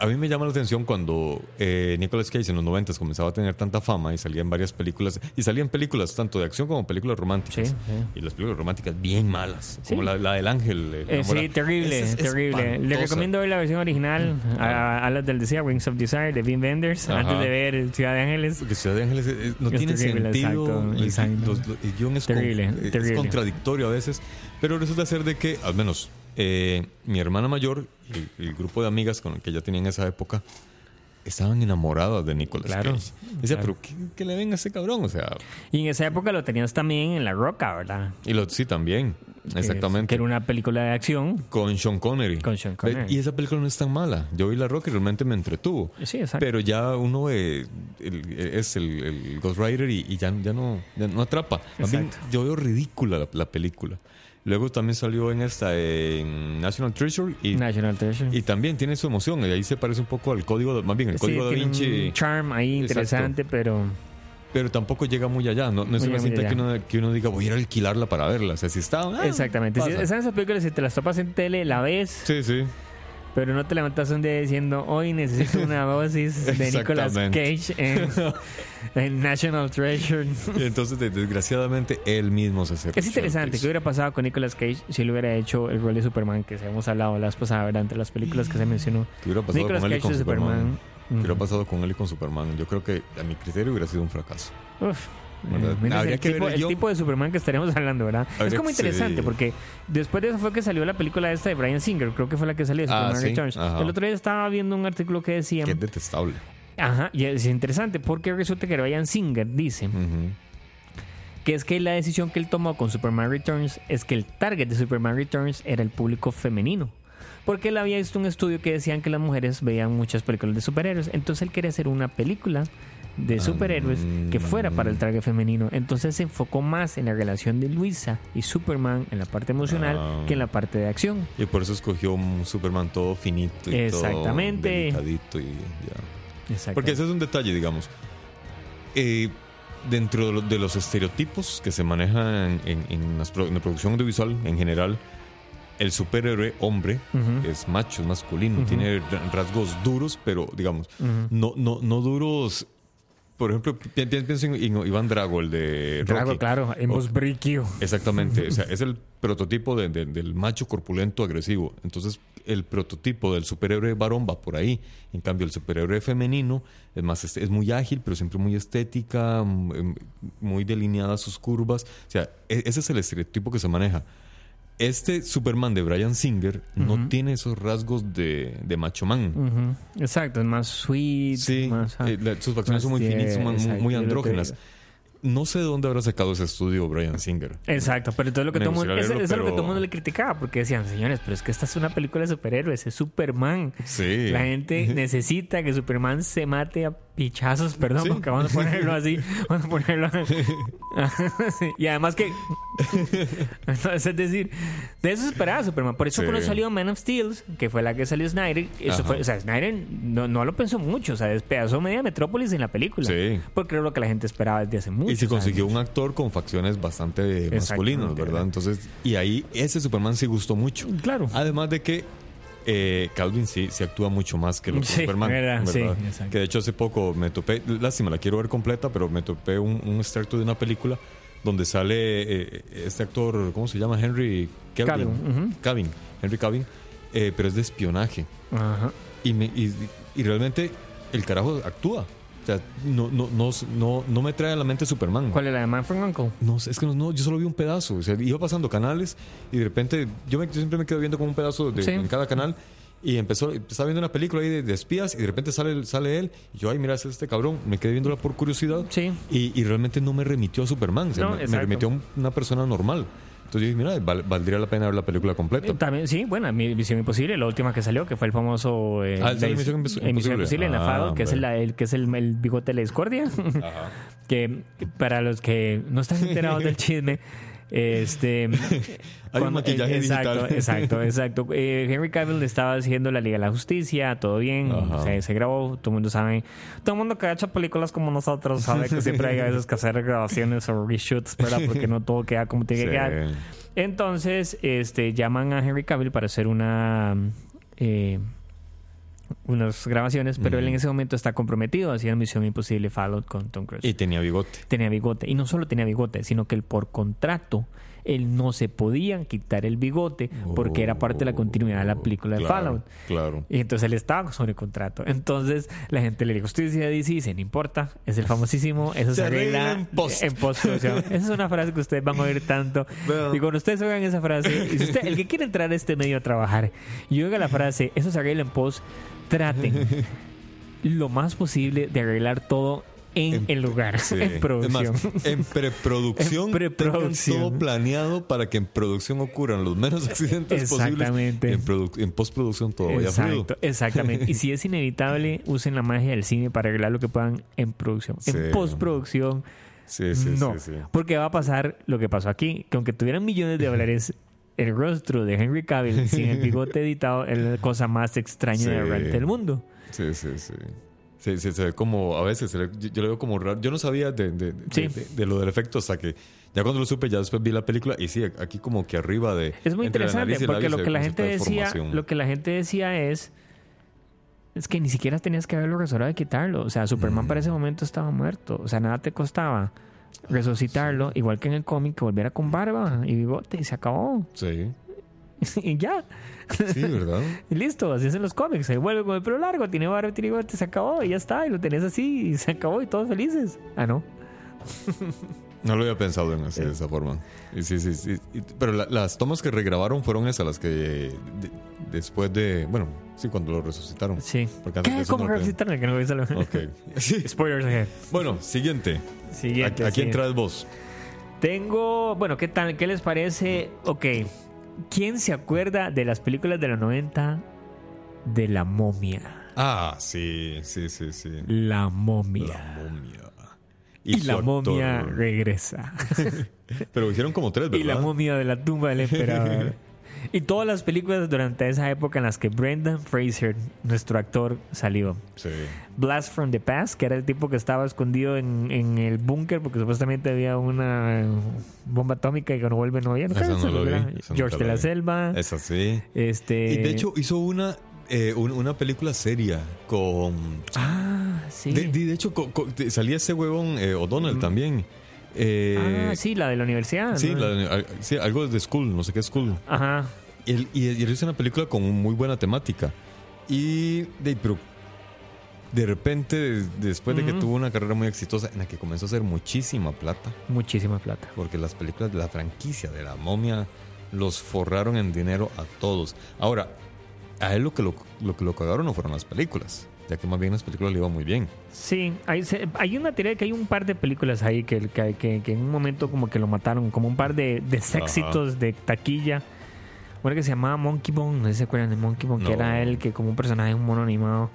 a mí me llama la atención cuando eh, Nicolas Cage en los 90 comenzaba a tener tanta fama y salía en varias películas, y salían películas tanto de acción como películas románticas. Sí, sí. Y las películas románticas bien malas, Sí. como la, la del ángel. el Eh, sí, terrible, es terrible. Le recomiendo ver la versión original a, a las del Deseo, Wings of Desire, de Vin Wenders, antes de ver Ciudad de Ángeles. Porque Ciudad de Ángeles eh, no tiene terrible, sentido. exacto, el, exacto. los- los- el guion es, con- Terrible, es terrible. contradictorio a veces. Pero resulta ser de que, al menos, eh, mi hermana mayor el grupo de amigas con el que ella tenía en esa época estaban enamoradas de Nicolas Claro, Cage. Claro. pero ¿qué, qué le ven a ese cabrón? O sea, Y en esa época lo tenías también en La Roca, ¿verdad? y lo, sí, también. Exactamente. Que era una película de acción. Con Sean Connery. Con Sean Connery. Y esa película no es tan mala. Yo vi La Rock y realmente me entretuvo. Sí, exacto. Pero ya uno eh, el- es el, el Ghost Rider y, y ya, ya, no, ya no atrapa. Más bien, Exacto. yo veo ridícula la, la película. Luego también salió en esta, en National Treasure. Y, National Treasure. y también tiene su emoción. Y ahí se parece un poco al código, más bien el Sí, código da tiene Vinci. un charm ahí Exacto. interesante, pero Pero tampoco llega muy allá. No, no es una cinta que uno, que uno diga, voy a ir a alquilarla para verla. O sea, si está. ah, exactamente. Si están esas películas, si te las topas en tele, la ves, Sí, sí. pero no te levantas un día diciendo, hoy necesito una dosis de Nicolas. Cage en, en National Treasure. Y entonces, de- desgraciadamente, él mismo se hace. Es interesante qué hubiera pasado con Nicolas Cage si le hubiera hecho el rol de Superman que habíamos hablado la vez pasada, ¿verdad? Entre las películas que se mencionó. ¿Qué hubiera pasado Nicolas con Cage con de Superman? Superman. ¿Qué hubiera Ujú. pasado con él y con Superman? Yo creo que a mi criterio hubiera sido un fracaso. Uf. Eh, Habría el, que tipo, ver el yo- tipo de Superman que estaríamos hablando, ¿verdad? es como interesante sí. porque después de eso fue que salió la película esta de Brian Singer, creo que fue la que salió, Ah, Superman sí, Returns. ajá. El otro día estaba viendo un artículo que decía, Que es detestable. ajá, y es interesante porque resulta que Brian Singer dice que es que la decisión que él tomó con Superman Returns es que el target de Superman Returns era el público femenino. Porque él había visto un estudio que decían que las mujeres veían muchas películas de superhéroes. Entonces él quería hacer una película de superhéroes que fuera para el target femenino. Entonces se enfocó más en la relación de Luisa y Superman en la parte emocional Ah. que en la parte de acción. Y por eso escogió un Superman todo finito y Exactamente. todo delicadito y ya. Exacto. Porque ese es un detalle, digamos. Eh, dentro de, lo- de los estereotipos que se manejan en la producción audiovisual en general, el superhéroe hombre es macho, es masculino, tiene ra- rasgos duros, pero digamos, no, no, no duros. Por ejemplo, pi- pi- pienso en, en Iván Drago, el de Drago, claro, hemos briquio. Exactamente, o sea, es el prototipo de- de- del macho corpulento agresivo. Entonces, el prototipo del superhéroe varón va por ahí. En cambio, el superhéroe femenino es más es muy ágil, pero siempre muy estética, mm, em, muy delineadas sus curvas. O sea, e- ese es el estereotipo que se maneja. Este Superman de Brian Singer no tiene esos rasgos de, de macho man. Exacto, es más sweet. Sí, más, eh, la- sus facciones son muy finitas, son muy, exacto, muy andrógenas. No sé de dónde habrá sacado ese estudio Brian Singer. Exacto, pero entonces lo que Me todo mundo, eso, es lo que todo el mundo le criticaba, porque decían, señores, pero es que esta es una película de superhéroes, es Superman. Sí. La gente necesita que Superman se mate a pichazos, perdón, Sí. porque vamos a ponerlo así, vamos a ponerlo Sí, Y además que, entonces, es decir, de eso esperaba Superman. Por eso Sí. cuando salió Man of Steel, que fue la que salió Snyder, eso fue, o sea, Snyder no, no lo pensó mucho, o sea, despedazó media metrópolis en la película. Sí. Porque era lo que la gente esperaba desde hace mucho. Y se consiguió un actor con facciones bastante masculinas. ¿verdad? Entonces, y ahí ese Superman sí gustó mucho. Claro. Además de que eh, Calvin sí, sí actúa mucho más que los Sí, Superman. verdad, que de hecho hace poco me topé, lástima, la quiero ver completa, pero me topé un, un extracto de una película donde sale eh, este actor, ¿cómo se llama? Henry ujú. Cavill, Henry Cavill, eh, pero es de espionaje. Ajá. Y, me- y y realmente el carajo actúa. O sea, no, no, no, no, no me trae a la mente Superman. ¿Cuál es la de Man from Uncle? No, es que no, yo solo vi un pedazo. O sea, iba pasando canales y de repente yo, me- yo siempre me quedo viendo como un pedazo de, Sí. en cada canal. Y empezó, estaba viendo una película ahí de, de espías y de repente sale, sale él. Y yo, ay, mira, es este cabrón. Me quedé viéndola por curiosidad. Sí. Y, y realmente no me remitió a Superman. O sea, No, me, me remitió a un- una persona normal. Entonces yo dije, mira, val- valdría la pena ver la película completa. Eh, También, sí, bueno, mi Misión Imposible, la última que salió, que fue el famoso eh, Ah, ¿sale la- Misión Impos- eh, Misión Imposible? Imposible en la Ah, que es, el, hombre. el- que es el, el bigote de la discordia. que para los que no están enterados del chisme, este. Hay un maquillaje exacto, digital. Exacto, exacto. Eh, Henry Cavill estaba haciendo la Liga de la Justicia, todo bien, se, se grabó, todo el mundo sabe. Todo el mundo que ha hecho películas como nosotros sabe que siempre hay a veces que hacer grabaciones o reshoots, ¿verdad? Porque no todo queda como tiene que Sí. quedar. Entonces, este, llaman a Henry Cavill para hacer una eh, unas grabaciones, pero él en ese momento está comprometido hacer Misión Imposible Fallout con Tom Cruise. Y tenía bigote. tenía bigote. Y no solo tenía bigote, sino que él por contrato, él no se podía quitar el bigote porque era parte de la continuidad de la película de Fallout. Claro. Y entonces él estaba sobre contrato. Entonces la gente le dijo, usted dice, dice, dice, no importa, es el famosísimo, eso se arregla en post. en. Esa es una frase que ustedes van a oír tanto. Bueno. Y cuando ustedes oigan esa frase, y si usted, el que quiere entrar a este medio a trabajar y oiga la frase, eso se arregla en post, traten lo más posible de arreglar todo en, En- el lugar, Sí. en producción. En preproducción, En preproducción. todo planeado para que en producción ocurran los menos accidentes posibles. Exactamente. En, produ- en postproducción todo vaya fluido. Exactamente. Y si es inevitable, usen la magia del cine para arreglar lo que puedan en producción. Sí. En postproducción, Sí, sí, no. sí, sí. Porque va a pasar lo que pasó aquí, que aunque tuvieran millones de dólares, el rostro de Henry Cavill sin el bigote editado es la cosa más extraña Sí. y aberrante del mundo. Sí, sí, sí. Sí, sí, se ve como, a veces, ve- yo, yo lo veo como raro. Yo no sabía de, de- de- Sí. de- de lo del efecto hasta que ya cuando lo supe, ya después vi la película y sí, aquí como que arriba de... Es muy interesante porque lo que la gente decía, lo que la gente decía es es que ni siquiera tenías que haberlo resolvido de quitarlo. O sea, Superman para ese momento estaba muerto. O sea, nada te costaba resucitarlo, igual que en el cómic, que volviera con barba y bigote y se acabó. Sí, y ya. sí, ¿verdad? Y listo, así es en los cómics. Se vuelve con el pelo largo, tiene barba, tiene bigote, se acabó y ya está. Y lo tenés así y se acabó y todos felices. Ah, no. No lo había pensado en así, de esa forma. Y sí, sí, sí. Pero la- las tomas que regrabaron fueron esas, las que de- después de... Bueno, sí, cuando lo resucitaron. Sí. Porque antes de ¿Qué? ¿Cómo no lo- resucitarlo? Que no a salir. Ok. Sí. Spoilers ahead. Bueno, siguiente. Siguiente. ¿A, a quién traes vos? Tengo, bueno, ¿qué tal? ¿Qué les parece? Ok, ¿quién se acuerda de las películas de los 90 de la momia? Ah, sí, sí, sí, sí. La La momia. momia. Y, la momia regresa. Pero hicieron como tres, ¿verdad? y la momia de la tumba del emperador. Y todas las películas durante esa época en las que Brendan Fraser, nuestro actor, salió. Sí. Blast from the Past, que era el tipo que estaba escondido en, en el búnker porque supuestamente había una bomba atómica y que no vuelve no había. ¿No George de la vi. Selva. Esa sí. Este. Y de hecho hizo una, eh, un- una película seria con... Ah, sí. De, hecho, co- co- salía ese huevón eh, O'Donnell también. Eh, ah, sí, la de la universidad. Sí, sí, algo de School, no sé qué School. Ajá. Y él, y, y una película con muy buena temática. Y de, pero de repente, de- después de que tuvo una carrera muy exitosa, en la que comenzó a hacer muchísima plata, Muchísima plata. porque las películas de la franquicia de la momia los forraron en dinero a todos. Ahora, a él lo que lo, lo que lo cagaron no fueron las películas, ya que más bien las películas le iban muy bien. Sí, hay, hay una teoría de que hay un par de películas ahí que, que, que- que en un momento como que lo mataron, como un par de, de éxitos de taquilla. Una que se llamaba Monkey Bone, no sé si se acuerdan de Monkey Bone, que era él que como un personaje, un mono animado.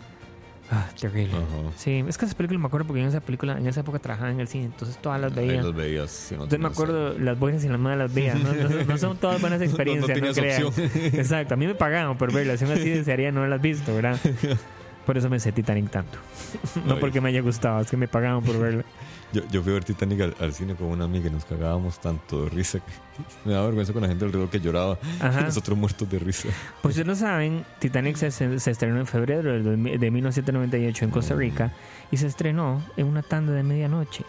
Ah, terrible. Ajá. Sí, es que esa película me acuerdo porque en esa película, en esa época trabajaba en el cine, entonces todas las veía. los veías. si no Entonces me acuerdo las buenas y las malas las veía. No, no- no son todas buenas experiencias, no, opción. Exacto, a mí me pagaban por verlas. Aún así desearía no haberlas visto, ¿verdad? Por eso me sé Titanic tanto. No Ay. porque me haya gustado, es que me pagaban por verla. Yo, yo fui a ver Titanic al, al cine con una amiga y nos cagábamos tanto de risa. que me daba vergüenza con la gente alrededor que lloraba. Ajá. Nosotros muertos de risa. Pues ustedes no saben, Titanic se, se estrenó en febrero del 2000 de 1998 en Costa Rica y se estrenó en una tanda de medianoche.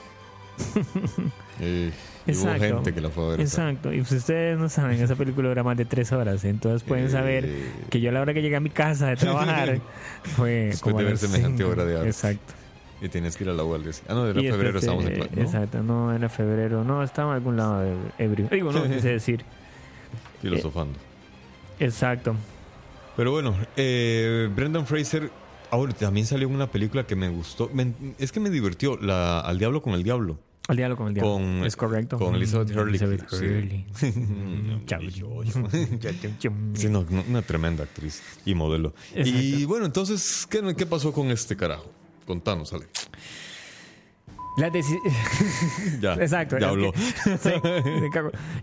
Eh, y hubo Exacto. gente que la fue a ver. esa. Exacto. Y pues ustedes no saben, esa película dura más de tres horas. Entonces pueden Eh. saber que yo a la hora que llegué a mi casa de trabajar fue Después como de ver semejante obra de arte. Exacto. Y tienes que ir a la UAL. Ah, no, era Y febrero, estábamos en eh. Exacto, no era febrero. No, estaba en algún lado de ebrio. Digo, no quise decir. Filosofando. Exacto. Pero bueno, eh, Brendan Fraser. Ahora también salió una película que me gustó. me- es que me divirtió. La, Al Diablo con el Diablo. Al diablo con el diablo. Con- es correcto. con Elizabeth Mm, Hurley, Elizabeth. Hurley. Sí, no, una tremenda actriz y modelo. Y bueno, entonces, ¿qué, qué pasó con este carajo? Contanos, Ale. La Ya, Exacto. ya habló. que- sí.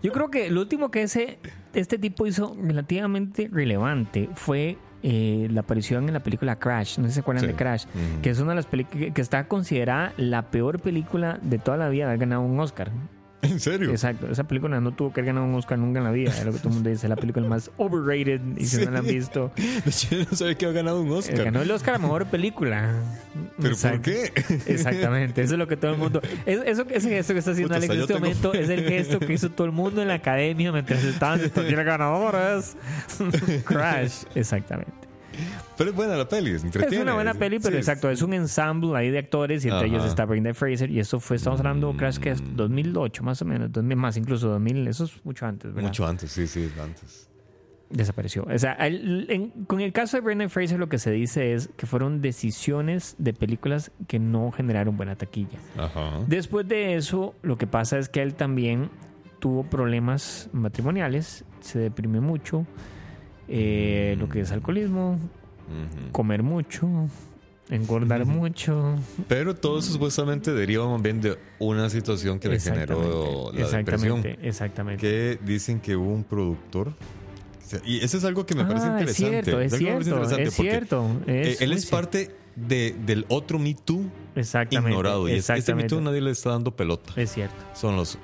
Yo creo que lo último que ese, este tipo hizo relativamente relevante fue eh, la aparición en la película Crash. No sé si se acuerdan Sí. de Crash, que es una de las películas que está considerada la peor película de toda la vida. Ha ganado un Oscar. ¿En serio? Exacto. Esa película no tuvo que haber ganado un Oscar nunca en la vida. Es lo que todo el mundo dice. La película más overrated. Y si no la han Sí. visto, De hecho, yo no sabía que había ganado un Oscar. ganó el Oscar a mejor película. ¿Pero Exacto. por qué? Exactamente, eso es lo que todo el mundo. es- eso, ese gesto que está haciendo Puta, Alex en este tengo- momento es el gesto que hizo todo el mundo en la academia mientras estaban escogiendo ganadoras. Crash, exactamente. Pero es buena la peli, es Es entretiene. una buena peli, pero Sí. exacto, es un ensemble ahí de actores y entre Ajá. ellos está Brendan Fraser y eso fue, estamos hablando, Crash que es 2008 más o menos, 2000 más incluso 2000, eso es mucho antes, ¿verdad? Mucho antes, sí, sí, antes. desapareció. O sea, el- en- con el caso de Brendan Fraser lo que se dice es que fueron decisiones de películas que no generaron buena taquilla. Ajá. Después de eso, lo que pasa es que él también tuvo problemas matrimoniales, se deprime mucho, eh, lo que es alcoholismo, Comer mucho, engordar mucho. Pero todo eso supuestamente deriva más bien de una situación que le generó la depresión. exactamente, exactamente. Que dicen que hubo un productor. Y eso es algo que me parece es interesante. cierto, es cierto, interesante es cierto. eh, es él muy es parte de, del otro Me Too Exactamente. ignorado. Y es- este Me exactamente. Too nadie le está dando pelota. Es cierto, Son los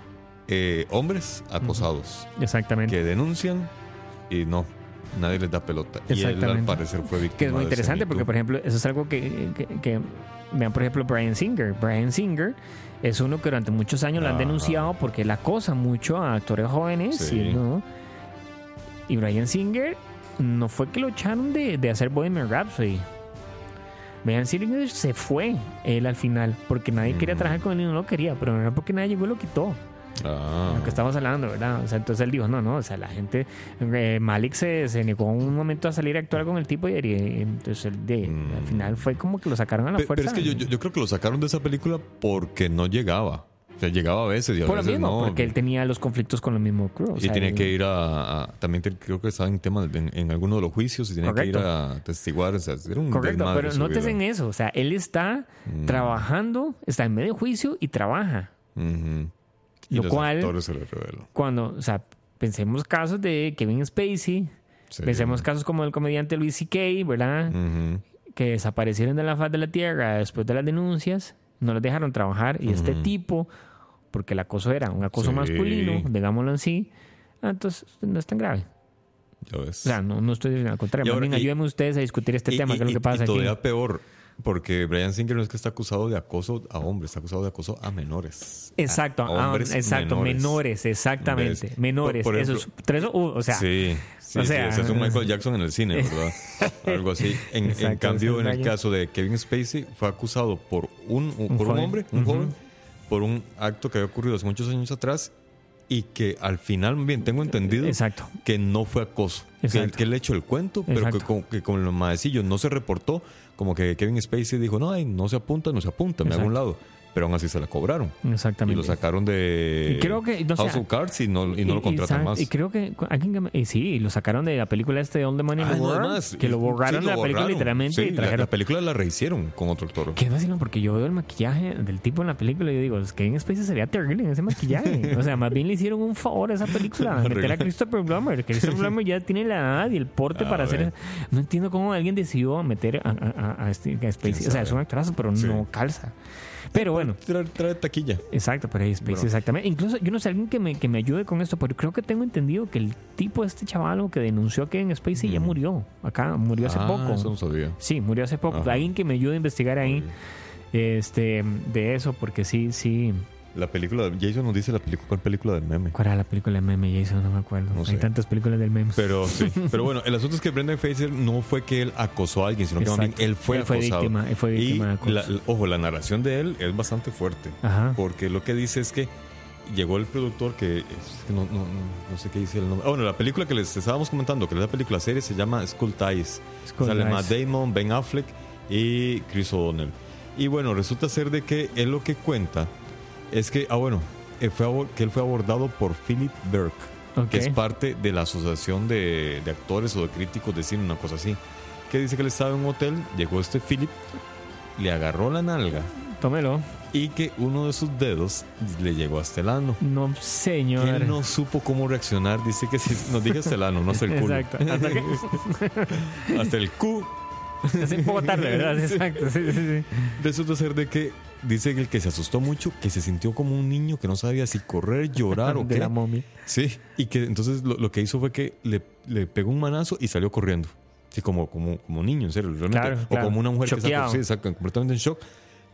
eh, hombres acosados exactamente. que denuncian y no, nadie les da pelota. Y él al parecer fue víctima Que es muy interesante porque, por ejemplo, eso es algo que, que- que- vean, por ejemplo, Brian Singer. Brian Singer es uno que durante muchos años lo han denunciado porque él acosa mucho a actores jóvenes. Sí. Y, ¿no? y Brian Singer no fue que lo echaron de, de hacer Bohemian Rhapsody. Brian Singer se fue él al final porque nadie quería Ujú. trabajar con él y no lo quería, pero no era porque nadie llegó y lo quitó. Ah. Lo que estamos hablando, ¿verdad? O sea, entonces él dijo, no, no, o sea, la gente, eh, Malik se, se negó un momento a salir a actuar con el tipo y, y entonces él de, Mm. al final fue como que lo sacaron a la Pe- fuerza. Pero es que yo, creo que lo sacaron de esa película porque no llegaba. O sea, llegaba a veces y a Por lo mismo, no. porque él tenía los conflictos con el mismo crew. o y sea, tenía él- que ir a, a- También te- creo que estaba en tema de- en, en alguno de los juicios y tenía que ir a testiguar. O sea, era un Correcto, pero su no te vida. en eso. O sea, él está Mm. trabajando, está en medio juicio y trabaja. Y Lo los cual- actores se lo. Cuando, o sea, pensemos casos de Kevin Spacey, Sí. pensemos casos como el comediante Louis C.K., ¿verdad? Que desaparecieron de la faz de la tierra después de las denuncias, no los dejaron trabajar y este tipo, porque el acoso era un acoso Sí. masculino, digámoslo así, ah, entonces no es tan grave. Ya ves. O sea, no, no estoy diciendo al contrario, Y más ahora- bien y- ayúdenme ustedes a discutir este Y- tema, y- que es lo que pasa y aquí. todavía peor, porque Brian Singer no es que está acusado de acoso a hombres, está acusado de acoso a menores. Exacto, A ah, hombres exacto, menores, exactamente, ¿Ves? menores, Por- por eso es tres, o- uh, o sea, sí, sí, o sí, sea, ese es un Michael Jackson en el cine, ¿verdad? Algo así. En, cambio, en el caso de Kevin Spacey, fue acusado por un, un- por un joven. hombre, un Ujú. joven, por un acto que había ocurrido hace muchos años atrás y que al final, bien, tengo entendido exacto, que no fue acoso. Que, Exacto. que él echó el cuento, pero que con, que con los maecillos no se reportó. Como que Kevin Spacey dijo, no, ay, no se apunta, no se apunta, me hago a un lado. Pero aún así se la cobraron. Y exactamente. lo sacaron de Y creo que, House of Cards y no, y no lo contratan más. Y creo que alguien y sí, lo sacaron de la película este de All the Money Ah, no, además, que lo borraron sí, de la película literalmente Sí, y trajeron la, película la rehicieron con otro actor. Qué vacilón, porque yo veo el maquillaje del tipo en la película y yo digo, es que en Spacey sería terrible en ese maquillaje. o sea, más bien le hicieron un favor a esa película, meter a. Christopher Plummer. Christopher Plummer ya tiene la edad y el porte A para hacer... No entiendo cómo alguien decidió meter a, a- a- a este, Spacey. ¿Quién O sea, es un actorazo, pero Sí. no calza. Pero bueno, Trae, trae taquilla. exacto, pero ahí Spacey, Bro. exactamente. Incluso yo no sé, alguien que me, que me ayude con esto, pero creo que tengo entendido que el tipo, este chavalo que denunció que en Spacey ya Mm. murió. Acá, murió hace Ah, poco. Eso no sabía. Sí, murió hace poco. Ajá. Alguien que me ayude a investigar ahí este, de eso, porque sí, sí, La película, Jason nos dice la película, ¿cuál película del meme? ¿Cuál era la película del meme, Jason? No me acuerdo. No Hay sé. tantas películas del meme. Pero sí, pero bueno, el asunto es que Brendan Fraser no fue que él acosó a alguien, sino que más bien Exacto. él fue Él fue acosado. víctima, él fue víctima de y acoso. la- ojo, la narración de él es bastante fuerte, Ajá. porque lo que dice es que llegó el productor que, es que no, no, no, no sé qué dice el nombre. Ah, bueno, la película que les estábamos comentando, que es la película serie, se llama Skull Ties. Skull Sale Ties. Matt Damon, Ben Affleck y Chris O'Donnell. Y bueno, resulta ser de que él lo que cuenta es que, ah, bueno, él fue que él fue abordado por Philip Burke, que es parte de la Asociación de, de Actores o de Críticos de Cine, una cosa así. Que dice que él estaba en un hotel, llegó este Philip, le agarró la nalga Tómelo. y que uno de sus dedos le llegó hasta el ano. No, señor. él no supo cómo reaccionar. Dice que si nos dije hasta el ano, no hasta el culo. Exacto. Hasta Hasta el es un poco tarde, ¿verdad? Exacto. Sí, sí, sí. Resulta ser de que dice que el que se asustó mucho, que se sintió como un niño que no sabía si correr, llorar o De qué. la momia. Sí, y que entonces lo, lo que hizo fue que le, le pegó un manazo y salió corriendo. Sí, como, como, como niño, en serio, realmente. Claro, o claro. como una mujer que Choqueado. está sí, completamente en shock.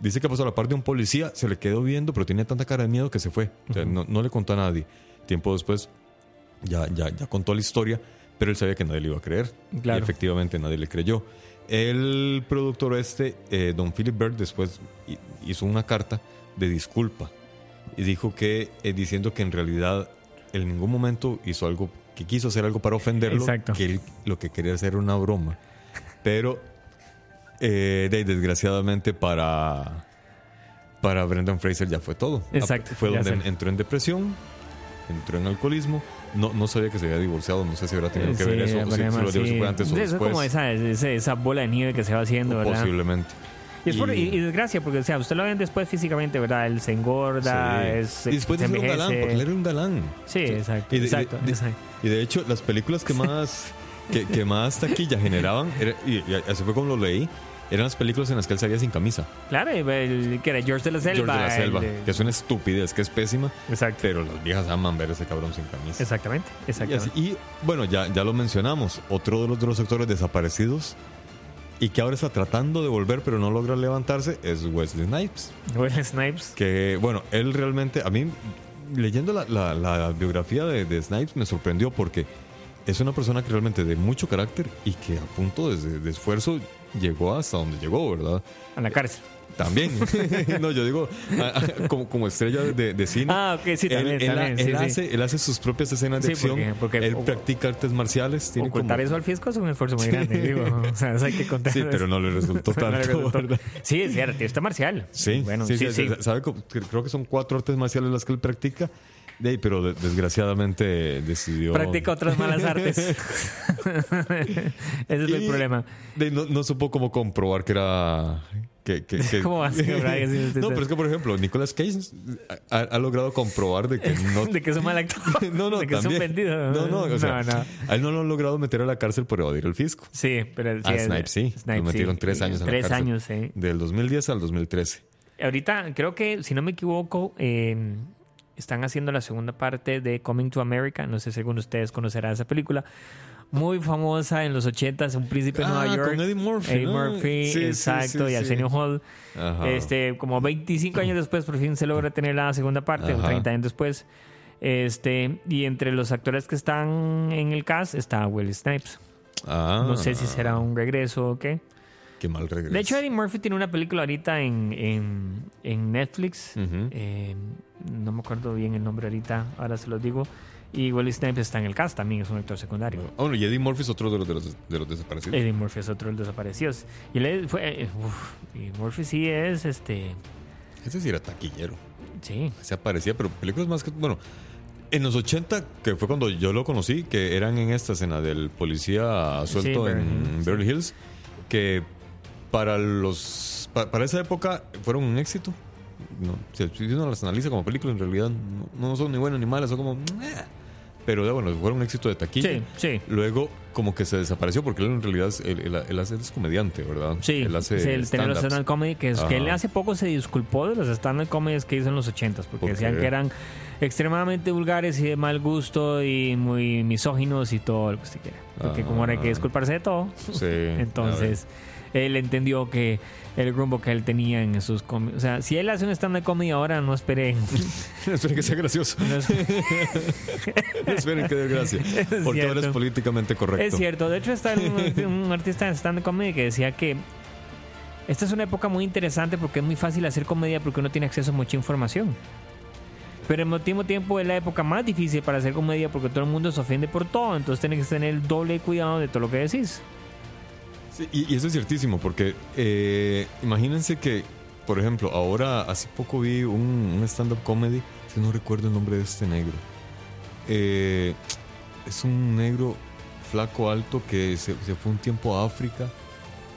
Dice que pasó a la parte de un policía, se le quedó viendo, pero tenía tanta cara de miedo que se fue. O sea, no, no le contó a nadie. Tiempo después ya, ya, ya contó la historia, pero él sabía que nadie le iba a creer. Claro. Y efectivamente nadie le creyó. El productor este, eh, don Philip Bird, después hi- hizo una carta de disculpa y dijo que, eh, diciendo que en realidad en ningún momento hizo algo, que quiso hacer algo para ofenderlo, Exacto. que él lo que quería hacer era una broma. Pero, eh, de- desgraciadamente para, para Brendan Fraser ya fue todo. Exacto, Fue donde entró en depresión, entró en alcoholismo. No, no sabía que se había divorciado, no sé si habrá tenido que ver eso, o si, lo sí. fue antes o Eso es después. como esa, esa, esa bola de nieve que se va haciendo, ¿verdad? Posiblemente. Y, es por- Y- y- desgracia, porque o sea, usted lo ven después físicamente, ¿verdad? Él se engorda, Sí. es, y después se de ser un galán, porque él era un galán. Sí, exacto. Y de, exacto, de- exacto. y de hecho, las películas que más, que, que más taquilla generaban, era- y así fue como lo leí, eran las películas en las que él salía sin camisa. Claro, y el, que era George de la Selva. George de la Selva, el que es una estupidez, que es pésima, Exacto. pero las viejas aman ver a ese cabrón sin camisa. Exactamente, Y, exactamente. así- y, bueno, ya, ya lo mencionamos, otro de los, de los actores desaparecidos y que ahora está tratando de volver, pero no logra levantarse, es Wesley Snipes. Will Snipes. Que, bueno, él realmente, a mí, leyendo la, la- la biografía de, de Snipes, me sorprendió porque es una persona que realmente de mucho carácter y que a punto de, de esfuerzo llegó hasta donde llegó, ¿verdad? A la cárcel. También. no, yo digo, a- a- como, como estrella de, de cine. Ah, ok, sí, también, él- también, él sí, sí. hace, él hace sus propias escenas de Sí, acción. porque- porque- él o- practica artes marciales. Tiene Ocultar como- eso al fisco es un esfuerzo muy grande, digo. O sea, eso hay que contar. Sí, pero no le resultó No le tanto. Sí, es cierto, está marcial. Sí, Bueno, sí, sabe creo que son cuatro artes marciales las que él practica, de pero de- desgraciadamente decidió... Practica otras malas artes. Ese es el Y problema. de no, no supo cómo comprobar que era... Que, que- que- ¿Cómo va a no, pero es que, por ejemplo, Nicolas Cage ha, ha logrado comprobar de que no... De que es un mal actor. no, no, de que es un también. vendido. No, no, o sea, no, no. a él no lo han logrado meter a la cárcel por evadir el fisco. Sí, pero sí. a Snipes sí, Snipes, lo metieron sí. tres años en Tres la cárcel. años, sí. Del 2010 al 2013. Ahorita creo que, si no me equivoco, eh, están haciendo la segunda parte de Coming to America. No sé si alguno de ustedes conocerá esa película. Muy famosa en los 80s, Un príncipe de Ah, Nueva York. con Eddie Murphy, Eddie ¿no? Murphy, Sí, sí, exacto, sí, y sí. Arsenio Hall. Ajá. Este, como 25 años después, por fin se logra tener la segunda parte, o Ajá. 30 años después. Este, y entre los actores que están en el cast está Will Snipes. Ah, No sé si será un regreso o qué. Qué mal regreso. De hecho, Eddie Murphy tiene una película ahorita en, en, en Netflix. Eh, no me acuerdo bien el nombre ahorita, ahora se los digo. Y Will Snipes está en el cast también, es un actor secundario. Ah, bueno, y Eddie Murphy es otro de los, de los, de los desaparecidos. Eddie Murphy es otro de los desaparecidos. Y, él fue, eh, uf, y Murphy sí es, este, Ese sí era taquillero. sí, Se aparecía, pero películas más que. Bueno, en los 80, que fue cuando yo lo conocí, que eran en esta escena del policía suelto Sí, en Beverly Hills, que para los. pa- Para, esa época fueron un éxito. No, si uno las analiza como películas, en realidad no, no son ni buenas ni malas, son como. "Meh". Pero bueno, fueron un éxito de taquilla. sí, sí. Luego, como que se desapareció porque él en realidad es, él, él- él hace- él es comediante, ¿verdad? Sí, él hace sí, él tenía los stand-up comedy que, es, que él hace poco se disculpó de los stand-up comedies que hizo en los 80s porque ¿Por decían que eran extremadamente vulgares y de mal gusto y muy misóginos y todo lo que usted quiera. Porque como ahora hay que Ah. disculparse de todo, Sí, entonces él entendió que el rumbo que él tenía en sus cómics. O sea, si él hace un stand-up comedy ahora, no esperen. No esperen que sea gracioso. no es- No esperen que dé gracia. Es Porque ahora es cierto. políticamente correcto. Es cierto, de hecho está un, un artista de stand-up comedy que decía que esta es una época muy interesante porque es muy fácil hacer comedia porque uno tiene acceso a mucha información. Pero al mismo tiempo es la época más difícil para hacer comedia porque todo el mundo se ofende por todo, entonces tienes que tener el doble cuidado de todo lo que decís. Sí, y, y eso es ciertísimo, porque eh, imagínense que, por ejemplo, ahora hace poco vi un, un stand-up comedy, que no recuerdo el nombre de este negro. Eh, es un negro flaco alto que se, se fue un tiempo a África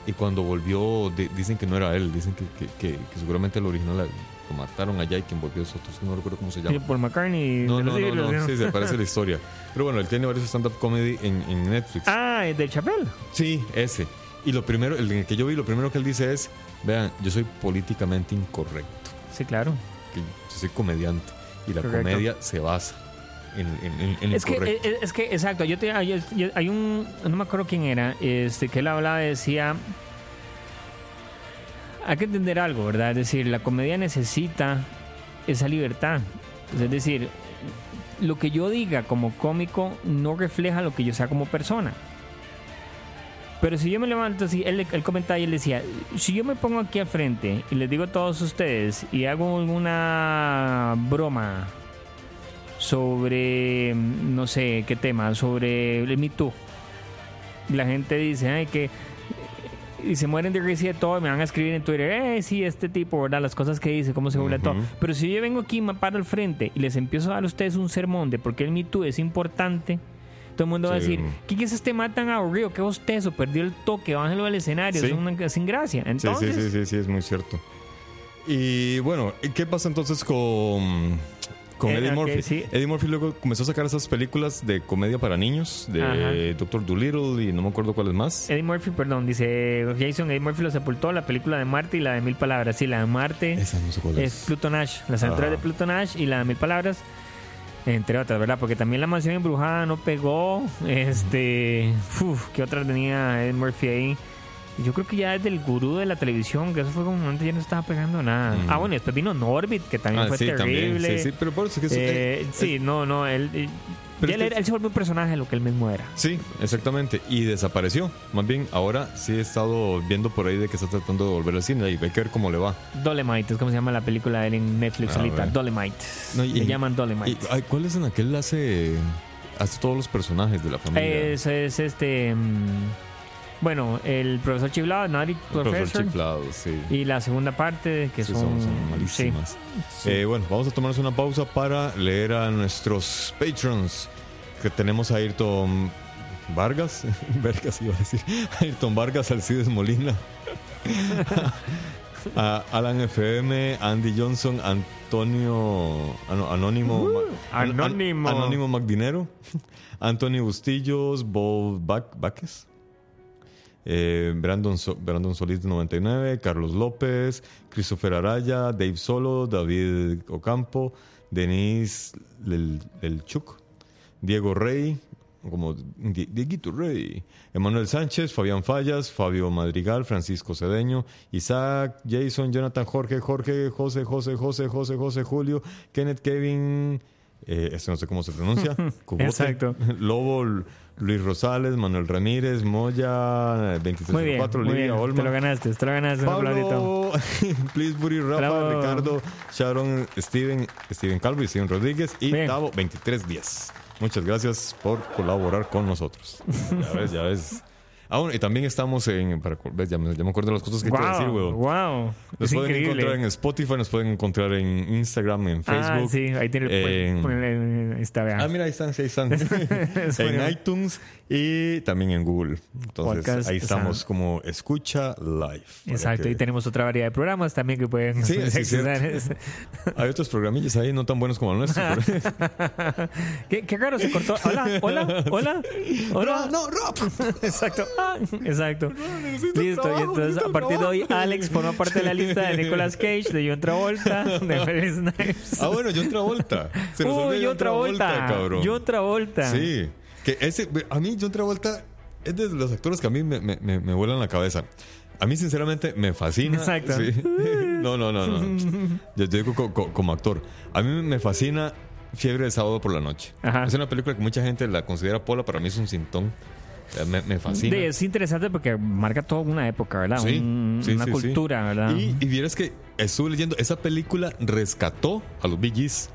y cuando volvió di- dicen que no era él, dicen que, que- que- que seguramente el original lo mataron allá y quien volvió es otro, no recuerdo cómo se llama. Paul McCartney. No, no, no, no, se parece la historia. Pero bueno, él tiene varios stand-up comedy en, en Netflix. Ah, es de Chapel. Sí, ese. Y lo primero, el en el que yo vi, lo primero que él dice es, vean, yo soy políticamente incorrecto, Sí, claro. que yo soy comediante. Y la Correcto. comedia se basa en, en, en- en Es que, es, es que, exacto, yo te, hay, hay un, no me acuerdo quién era, este, que él hablaba, decía, hay que entender algo, ¿verdad? Es decir, la comedia necesita esa libertad. Es decir, lo que yo diga como cómico no refleja lo que yo sea como persona. Pero si yo me levanto así, él, él comentaba y él decía, si yo me pongo aquí al frente y les digo a todos ustedes y hago alguna broma sobre, no sé qué tema, sobre el Me Too. La gente dice, ay, que... Y se mueren de risa de todo, y me van a escribir en Twitter, eh, sí, este tipo, ¿verdad? Las cosas que dice, cómo se burla de todo. Pero si yo vengo aquí, me paro al frente y les empiezo a dar a ustedes un sermón de por qué el Me Too es importante, todo el mundo va a decir, ¿qué es este tema tan aburrido? ¿Qué bostezo? Perdió el toque, bájalo del escenario, Sí. es una sin gracia. Entonces, sí, sí, sí, sí, es muy cierto. Y bueno, ¿y ¿qué pasa entonces con, con Eh, Eddie Murphy? sí. Eddie Murphy luego comenzó a sacar esas películas de comedia para niños, de Ajá. Doctor Dolittle y no me acuerdo cuáles más. Eddie Murphy, perdón, dice Jason, Eddie Murphy lo sepultó, la película de Marte y la de Mil Palabras. Sí, la de Marte Esa no sé cuál es es. Pluto Nash, las aventuras de Pluto Nash y la de Mil Palabras, entre otras, ¿verdad? Porque también la mansión embrujada no pegó. Este, uf, ¿qué otra tenía Eddie Murphy ahí? Yo creo que ya desde el gurú de la televisión, que eso fue como antes ya no estaba pegando nada. Mm. Ah, bueno, después vino Norbit, que también Ah, fue sí, terrible. también. Sí, sí, pero por eso es que eso- Eh, eh, sí, no, no, él, eh, Pero ya es él, que- él se volvió un personaje de lo que él mismo era. Sí, exactamente. Y desapareció. Más bien, ahora sí he estado viendo por ahí de que está tratando de volver al cine y hay que ver cómo le va. Dolemite, es como se llama la película de él en Netflix Ah, ahorita. Dolemite. No, y- Le llaman Y, Dolemite. ay, ¿Cuál es en aquel hace, hace todos los personajes de la familia? Es, es este. mm, bueno, el profesor Chiflado, Naughty El profesor chiflado, sí. Y la segunda parte, que Sí, son. malísimas. Eh, bueno, vamos a tomarnos una pausa para leer a nuestros patrons. Que tenemos a Ayrton Vargas, Vargas iba a decir, Ayrton Vargas, Alcides Molina, a Alan FM, Andy Johnson, Antonio, ah, Anónimo, An- An- Anónimo. Anónimo Magdinero, Antonio Bustillos, Bob Baques, eh, Brandon, So- Brandon Solís de 99, Carlos López, Christopher Araya, Dave Solo, David Ocampo, Denise Lel, Lelchuk, Diego Rey, como Die- Dieguito Rey, Emanuel Sánchez, Fabián Fallas, Fabio Madrigal, Francisco Cedeño, Isaac, Jason, Jonathan, Jorge, Jorge, José, José, José, José, José, Julio, Kenneth, Kevin, eh, este no sé cómo se pronuncia, Cubote, Exacto. Lobo, Luis Rosales, Manuel Ramírez, Moya, Muy bien, 2304, muy Lidia. Olma. Te lo ganaste, te lo ganaste. Pablo, Plisbury, Rafa, Bravo. Ricardo, Sharon, Steven, Steven Calvo y Steven Rodríguez y Bien. Tavo 2310. Muchas gracias por colaborar con nosotros. Ya ves, ya ves. Ah, bueno, y también estamos en. Para, ves, ya, me, ya me acuerdo de las cosas que quiero decir, Wow, weón. wow. Nos Es pueden increíble. encontrar en Spotify, nos pueden encontrar en Instagram, en Facebook. Ah, sí, ahí tiene el. en- está, vean. Ah, mira, ahí están, sí, ahí están. Es en iTunes y también en Google. Entonces, Podcast, ahí estamos o sea, como Escucha Live. Exacto, que- y tenemos otra variedad de programas también que pueden Sí, sí. Hay otros programillas ahí no tan buenos como el nuestro. pero- ¿Qué, qué raro se cortó. Hola, hola, hola, hola. no, Rob. Exacto, ah, exacto. Listo, trabajo, y entonces a partir de hoy. Alex forma parte de la lista de Nicolas Cage, de John Travolta, de Wesley Snipes. Ah, bueno, John Travolta. Se nos Uy, John Travolta. cabrón. John Travolta. Sí. Que ese, a mí John Travolta es de los actores que a mí me, me, me, me vuelan la cabeza. a mí sinceramente me fascina. Exacto. Sí. No, no, no, no. Yo digo co- co- como actor. A mí me fascina Fiebre de sábado por la noche. Ajá. Es una película que mucha gente la considera pola, para mí es un sintón. Eh, Me, me fascina. De- es interesante porque marca toda una época, ¿verdad? Sí, Un- sí, una sí, sí. cultura, ¿verdad? Y, y vieras que estuve leyendo, esa película rescató a los Bee Gees.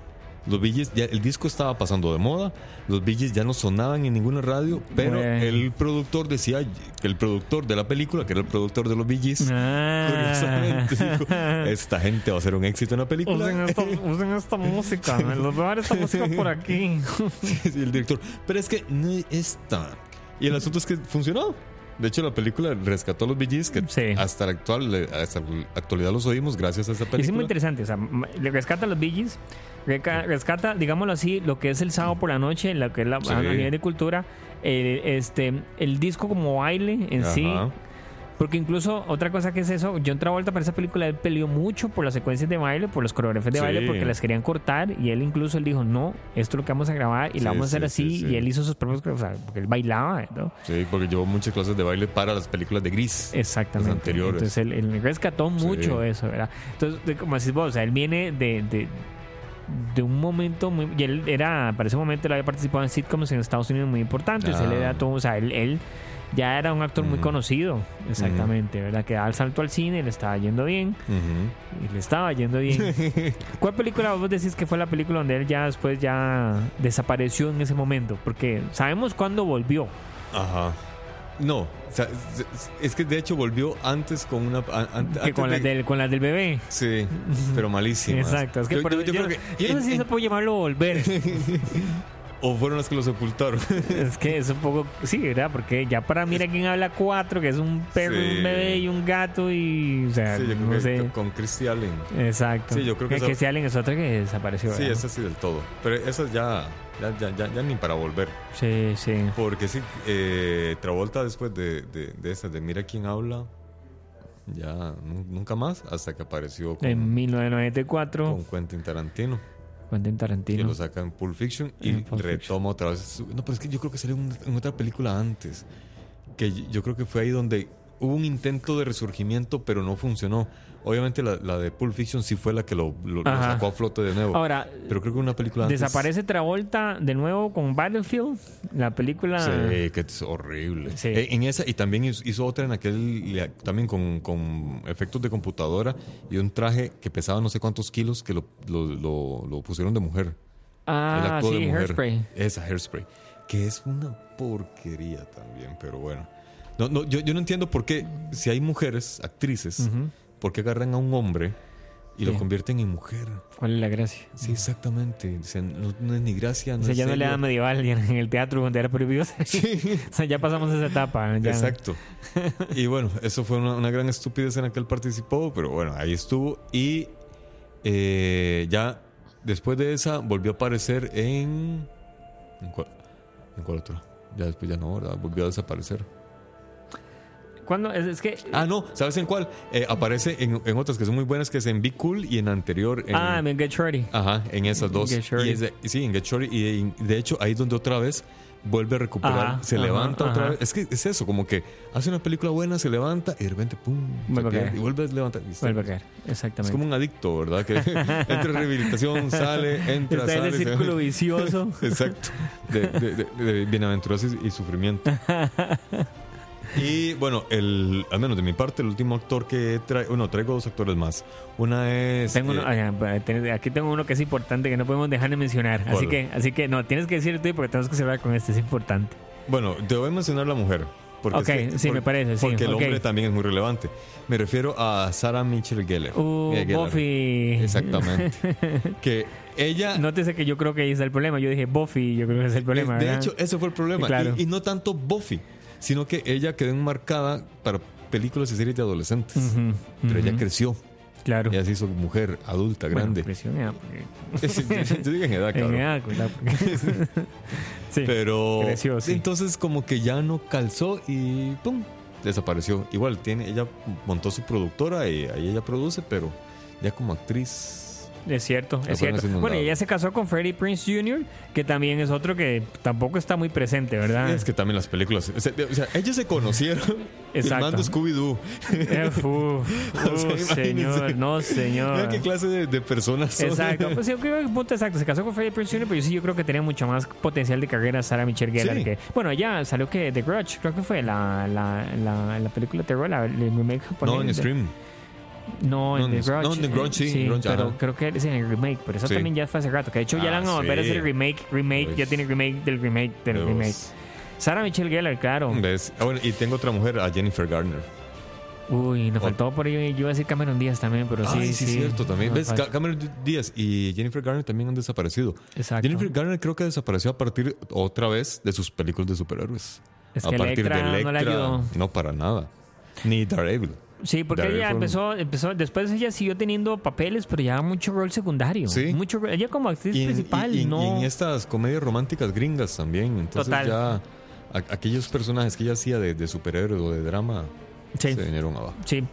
Los Bee Gees, ya, el disco estaba pasando de moda, los Bee Gees ya no sonaban en ninguna radio, pero Bueno. el productor decía que el productor de la película, que era el productor de los Bee Gees, Ah. curiosamente dijo, esta gente va a ser un éxito en la película. Usen esta, usen esta música, me los voy a dar esta música por aquí. Sí, el director, pero es que no está. Y el asunto es que funcionó. De hecho, la película rescató a los Gees, que Sí. hasta, la actual, hasta la actualidad los oímos gracias a esa Y película. es muy interesante, o sea, rescata a los reca- rescata, digámoslo así, lo que es el sábado por la noche, lo que es la, Sí. a nivel de cultura, eh, este, el disco como baile en sí, Ajá. Porque incluso otra cosa que es eso, John Travolta para esa película él peleó mucho por las secuencias de baile, por los coreógrafos de Sí. baile, porque las querían cortar y él incluso él dijo, no, esto es lo que vamos a grabar y Sí, la vamos a hacer sí, así sí, sí. y él hizo sus propios, o sea, porque él bailaba, ¿no? Sí, porque llevó muchas clases de baile para las películas de Gris. Exactamente. Anteriores. Entonces él, él rescató mucho eso, ¿verdad? Entonces, como decís vos, o sea, él viene de, de, de un momento muy. Y él era, para ese momento, él había participado en sitcoms en Estados Unidos muy importantes. Ah. Él era todo, o sea, él, él ya era un actor muy Ujú. conocido, exactamente, ¿verdad? Que da el salto al cine, le estaba yendo bien, Ujú. y le estaba yendo bien. ¿Cuál película vos decís que fue la película donde él ya después ya desapareció en ese momento? Porque sabemos cuándo volvió. Ajá. No, o sea, es- que de hecho volvió antes con una. Que antes con, de- del, con las del bebé. Sí, pero malísimas. Exacto. Es que Yo- yo- yo, yo creo que no sé si se puede llamarlo volver. O fueron las que lo sepultaron. es que es un poco. Sí, ¿verdad? Porque ya para Mira quién habla cuatro, que es un perro, Sí. un bebé y un gato y. O sea, Sí, yo creo no que sé. con Christy Allen. Exacto. Sí, yo creo que esa- Christy Allen es otra que desapareció. Sí, esa sí del todo. Pero esa ya, ya, ya, ya, ya ni para volver. Sí, sí. Porque sí, eh, Travolta después de, de, de esa, de Mira quién habla, ya nu- nunca más, hasta que apareció con, En 1994, con Quentin Tarantino, Quentin que Tarantino. lo saca en Pulp Fiction y En Pulp retoma otra vez. No, pero es que yo creo que salió en, en otra película antes, que yo creo que fue ahí donde hubo un intento de resurgimiento, pero no funcionó. Obviamente la, la de Pulp Fiction sí fue la que lo, lo- lo sacó a flote de nuevo. Ahora, pero creo que una película antes... desaparece Travolta de nuevo con Battlefield, la película. Sí, que es horrible. Sí. Eh, En esa, y también hizo, otra en aquel, también con, con efectos de computadora y un traje que pesaba no sé cuántos kilos que lo, lo, pusieron de mujer. Ah, sí, de mujer. Hairspray. Esa, Hairspray. Que es una porquería también, pero bueno. No, no, yo, yo no entiendo por qué, si hay mujeres, actrices, Ujú. por qué agarran a un hombre y lo Sí. convierten en mujer. ¿Cuál es la gracia? Sí, exactamente. Dicen, no, no es ni gracia, no O sea, es ya no le serio. da medieval en el teatro donde era prohibido. o sea, ya pasamos esa etapa. ya. Exacto. Y bueno, eso fue una, una gran estupidez en la que él participó, pero bueno, ahí estuvo. Y eh, ya después de esa volvió a aparecer en. ¿En cuál, en cuál otra? Ya después ya no, ¿verdad? Volvió a desaparecer. ¿Cuándo? Es, es que. Ah, no, ¿sabes en cuál? Eh, aparece en, en otras que son muy buenas, que es en Be Cool y en anterior. En, ah, en Get Shorty. Ajá, en esas dos. Get Shorty. Y es de- sí, en Get Shorty. Y en- de hecho, ahí donde otra vez vuelve a recuperar, Ajá, se ajá, levanta otra vez. Es que es eso, como que hace una película buena, se levanta y de repente, pum, se Vuelve a caer. y vuelve a levantar. Vuelve a caer. Es Exactamente. como un adicto, ¿verdad? Que entra en rehabilitación, sale, entra, Está en sale. el se- círculo vicioso. Exacto. De, de, de- de bienaventuranza y, y sufrimiento. Y bueno, el, al menos de mi parte, el último actor que traigo, bueno, traigo dos actores más. Una es. Tengo uno- eh, aquí tengo uno que es importante que no podemos dejar de mencionar. Así que, así que no, tienes que decir tú porque tenemos que cerrar con este, es importante. Bueno, te voy a mencionar la mujer. Porque Ok, es que- sí, me parece, sí, Porque el hombre también es muy relevante. Me refiero a Sarah Mitchell Gellar. Uh, Eh, Gellar. Buffy. Exactamente. que ella. Nótese que yo creo que ahí está el problema. Yo dije Buffy, yo creo que es el problema. de ¿verdad? hecho, ese fue el problema. Claro. y, y no tanto Buffy, sino que ella quedó enmarcada para películas y series de adolescentes. Pero ella creció. Claro. Ella se hizo mujer, adulta, Bueno, grande. creció en edad, porque- Yo digo en edad, en cabrón. edad, ¿verdad? Porque- sí. Pero creció, sí. entonces como que ya no calzó y pum, desapareció. Igual tiene, ella montó su productora y ahí ella produce, pero ya como actriz Es cierto, es cierto. Bueno, y ella se casó con Freddie Prince Jr., que también es otro que tampoco está muy presente, ¿verdad? Es que también las películas. O sea, o sea, ellos se conocieron Exacto. filmando Scooby-Doo. Uf, O sea, señor, no, señor. Mira qué clase de, de personas son. Exacto, pues yo creo que punto exacto. Se casó con Freddie Prinze Jr., pero yo sí yo creo que tenía mucho más potencial de carrera Sarah Michelle Gellar. Sí. Que, bueno, ya salió que The Grudge, creo que fue la, la, la, la película terror, la, el remake japonés. No, en de- Scream. No, en No, The Grudge. no, en The Grudge, sí, Grudge, pero ajá. creo que es en el remake, pero eso Sí. también ya fue hace rato. Que de hecho ya Ah, la van a volver a sí. hacer remake, remake, ya Pues. tiene remake del remake del remake. Sarah Michelle Gellar, claro. ¿Ves? Ah, y tengo otra mujer, a Jennifer Garner. Uy, nos faltó por ahí, yo iba a decir Cameron Díaz también, pero sí, Ay, sí, sí. cierto, también. nos ¿Ves? Cameron Díaz y Jennifer Garner también han desaparecido. Exacto. Jennifer Garner creo que desapareció a partir otra vez de sus películas de superhéroes. Es a que partir Electra de no Electra. le ayudó. No, para nada. Ni Daredevil. Sí, porque Daredevil ella empezó, empezó, después ella siguió teniendo papeles, pero ya mucho rol secundario. Sí. Mucho, ella como actriz Y en, principal, y- y- no. y en estas comedias románticas gringas también. Entonces Total. ya a- aquellos personajes que ella hacía de, de superhéroes o de drama Sí. se vinieron abajo. Sí.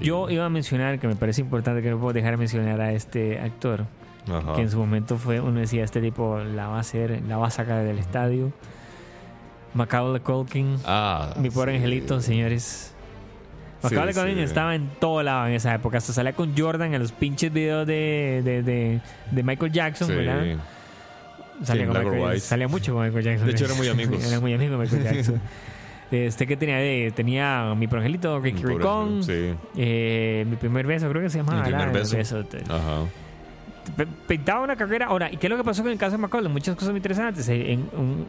Yo iba a mencionar, que me parece importante que no puedo dejar de mencionar a este actor, Ajá. que en su momento fue, uno decía, este tipo la va a hacer, la va a sacar del estadio. Macaulay Culkin, Ah, mi pobre sí. angelito, señores. Sí, Macaulay Culkin sí. estaba en todo lado en esa época. Hasta salía con Jordan en los pinches videos de, de, de, de Michael Jackson, Sí. ¿verdad? Salía, en con Michael- salía mucho con Michael Jackson. De hecho, eran muy amigos. Era muy amigo de Michael Jackson. Este que tenía de, tenía mi progelito Ricky Ricón, Sí. eh, mi primer beso, creo que se llamaba. Mi primer beso. Ajá. Pintaba una carrera. Ahora, ¿y qué es lo que pasó con el caso de Macaulay? Muchas cosas muy interesantes. En un-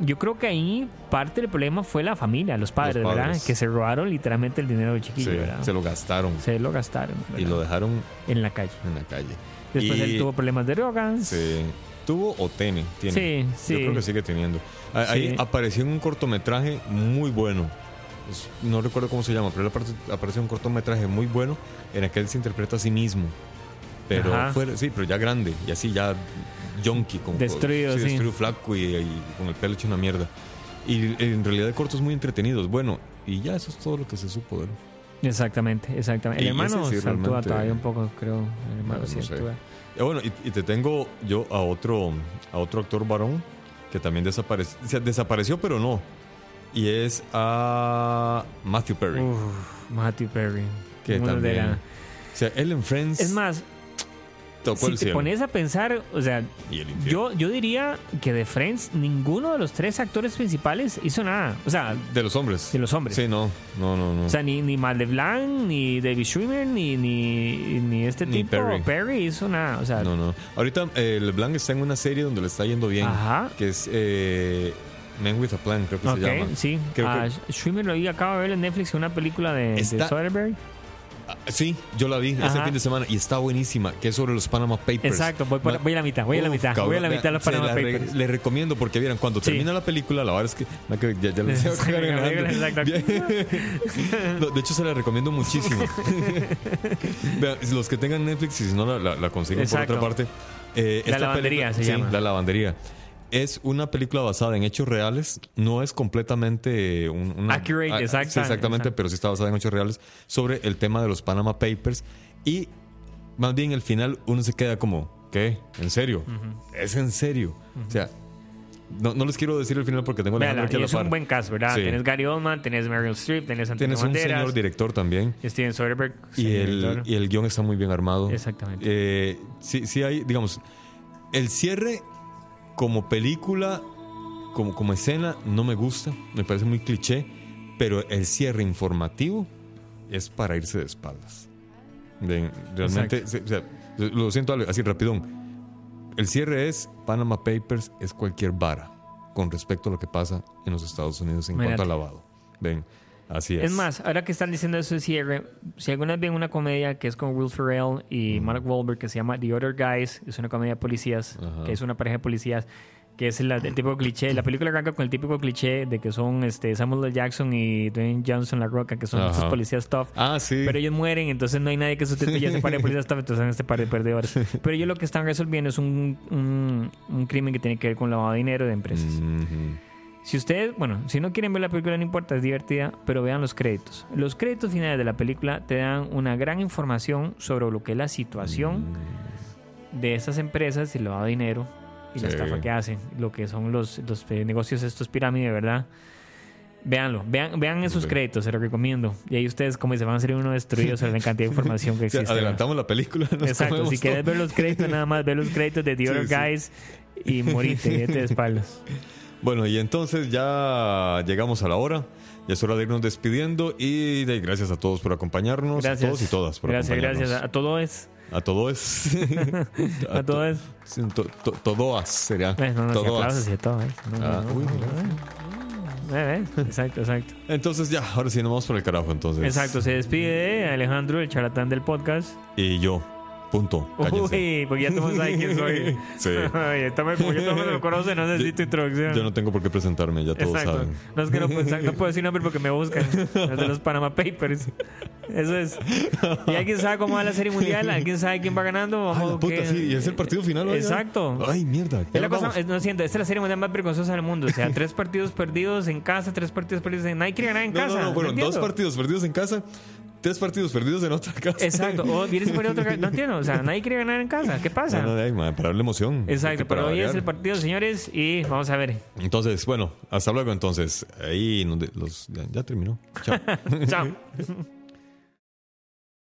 yo creo que ahí parte del problema fue la familia, los padres, Los ¿verdad? Que se robaron literalmente el dinero del chiquillo, Sí, ¿verdad? se lo gastaron Se lo gastaron y lo dejaron en la calle. en la calle. Después Y- él tuvo problemas de drogas. Sí. ¿Tuvo o tiene? Tiene. Sí, sí. Yo creo que sigue teniendo. Ah, Ahí Sí. apareció en un cortometraje muy bueno. No recuerdo cómo se llama, pero él apareció en un cortometraje muy bueno en el que él se interpreta a sí mismo. Pero fuera, sí, pero ya grande y así ya junkie, como Destruido, sí. destruido flaco y, y con el pelo hecho una mierda. Y en realidad de cortos muy entretenidos. Bueno, y ya eso es todo lo que se supo de él. Exacamente. El Y hermano sí, actúa todavía un poco, creo. El hermano No, sí no sé. actúa. Eh, bueno, y, y te tengo yo a otro, a otro actor varón que también desapareció, desapareció, pero no. Y es a Matthew Perry. Uf, Matthew Perry. que Uno de también. la- O sea, él en Friends Es más, tocó si el te cielo. pones a pensar, o sea, yo, yo diría que de Friends ninguno de los tres actores principales hizo nada. O sea, De los hombres. de los hombres. Sí, no. No, no, no. O sea, ni, ni Mal LeBlanc, ni David Schwimmer, ni, ni, ni este Ni tipo Perry. hizo nada. O sea, no, no. Ahorita eh, LeBlanc está en una serie donde le está yendo bien. Ajá. Que es eh, Men with a Plan, creo que se llama. sí. Creo Ah, que- Schwimmer lo acabo de ver en Netflix una película de, de Soderbergh. Ah, sí, yo la vi Ajá. fin de semana y está buenísima, que es sobre los Panama Papers. Exacto, voy, por- Ma- voy a la mitad, voy a la mitad, voy a cabrón, la mitad de los Panama la re- Papers. Le recomiendo porque vieran, cuando Sí. termina la película, la verdad es que ya, ya. Bien. No, de hecho, se la recomiendo muchísimo. Vean, los que tengan Netflix y si no la, la- la consiguen Exacto. por otra parte. eh, La esta lavandería película- se sí, llama. La lavandería. Es una película basada en hechos reales, no es completamente un, una- Accurate, ah, sí, exacta- exactamente, pero sí está basada en hechos reales sobre el tema de los Panama Papers y más bien el final uno se queda como, ¿qué? ¿En serio? ¿Es en serio? O sea, no, no les quiero decir el final porque tengo la Véala, aquí a y la es un buen cast, ¿verdad? Sí. Tienes Gary Oldman, tenés Meryl Streep, tenés Antonio Tienes un Banderas, señor director también Steven Soderbergh. y el, y el guion está muy bien armado. Exactamente. Eh, sí, sí hay, digamos, el cierre como película, como, como escena, no me gusta, me parece muy cliché, pero el cierre informativo es para irse de espaldas. De- realmente, se- o sea, lo siento así rapidón. El cierre es Panama Papers, es cualquier vara con respecto a lo que pasa en los Estados Unidos en cuanto al lavado. Ven, así es. Es más, ahora que están diciendo eso de cierre, si alguna vez ven una comedia que es con Will Ferrell y Mark Wahlberg que se llama The Other Guys, es una comedia de policías, Ajá. que es una pareja de policías, que es la- el típico cliché. La película arranca con el típico cliché de que son este, Samuel L. Jackson y Dwayne Johnson La Roca, que son estos policías tough. Ah, sí. Pero ellos mueren, entonces no hay nadie que sustituya a ese par de policías tough, entonces son este par de perdedores. Pero ellos lo que están resolviendo es un, un, un crimen que tiene que ver con lavado de dinero de empresas. Mhm. Si ustedes, bueno, si no quieren ver la película, no importa, es divertida, pero vean los créditos. Los créditos finales de la película te dan una gran información sobre lo que es la situación de estas empresas, el lavado de dinero y la estafa que hacen, lo que son los, los eh, negocios estos pirámides, ¿verdad? Véanlo, vean, vean esos créditos, se lo recomiendo. Y ahí ustedes, como se van a ser uno destruidos sobre la cantidad de información que existe. adelantamos la película. Exacto, si quieres ver los créditos, nada más ve los créditos de The Other sí. Guys y morite, de espaldas. Bueno, y entonces ya llegamos a la hora. Ya es hora de irnos despidiendo. Y de, gracias a todos por acompañarnos. Gracias. A todos y todas por Gracias, acompañarnos. gracias. A todo es. A todo es. A todo es. To- to- todoas sería. Eh, no, Todoas. a todo es. No, Ah, no, uy. Eh, eh, Exacto, exacto. Entonces ya, ahora sí nos vamos por el carajo entonces. Exacto, se despide Alejandro, el charlatán del podcast. Y yo. Punto. Cállense. Uy, porque ya todo el mundo sabe quién soy. Sí. Ay, tome- como ya todo me conoce, no necesito introducción. Yo no tengo por qué presentarme, ya todos Exacto. saben. No es que no, puedo- no puedo decir nombre porque me buscan. Los de los Panama Papers. Eso es. ¿Y alguien sabe cómo va la serie mundial? ¿Alguien sabe quién va ganando? Ay, Vamos, la puta, sí, y es el partido final. ¿no? Exacto. Ay, mierda. Es la cosa, es- no siento, esta es la serie mundial más vergonzosa del mundo. O sea, tres partidos perdidos en casa, tres partidos perdidos en. Nadie quiere ganar en No, casa. no, no, bueno, dos partidos perdidos en casa, tres partidos perdidos en otra casa. Exacto. O vienes por otro. No entiendo. O sea, nadie quiere ganar en casa. ¿Qué pasa? No, no, man, para darle emoción. Exacto. Pero hoy es el partido, señores. Y vamos a ver. Entonces, bueno, hasta luego entonces. Ahí los, ya, ya terminó. Chao. Chao.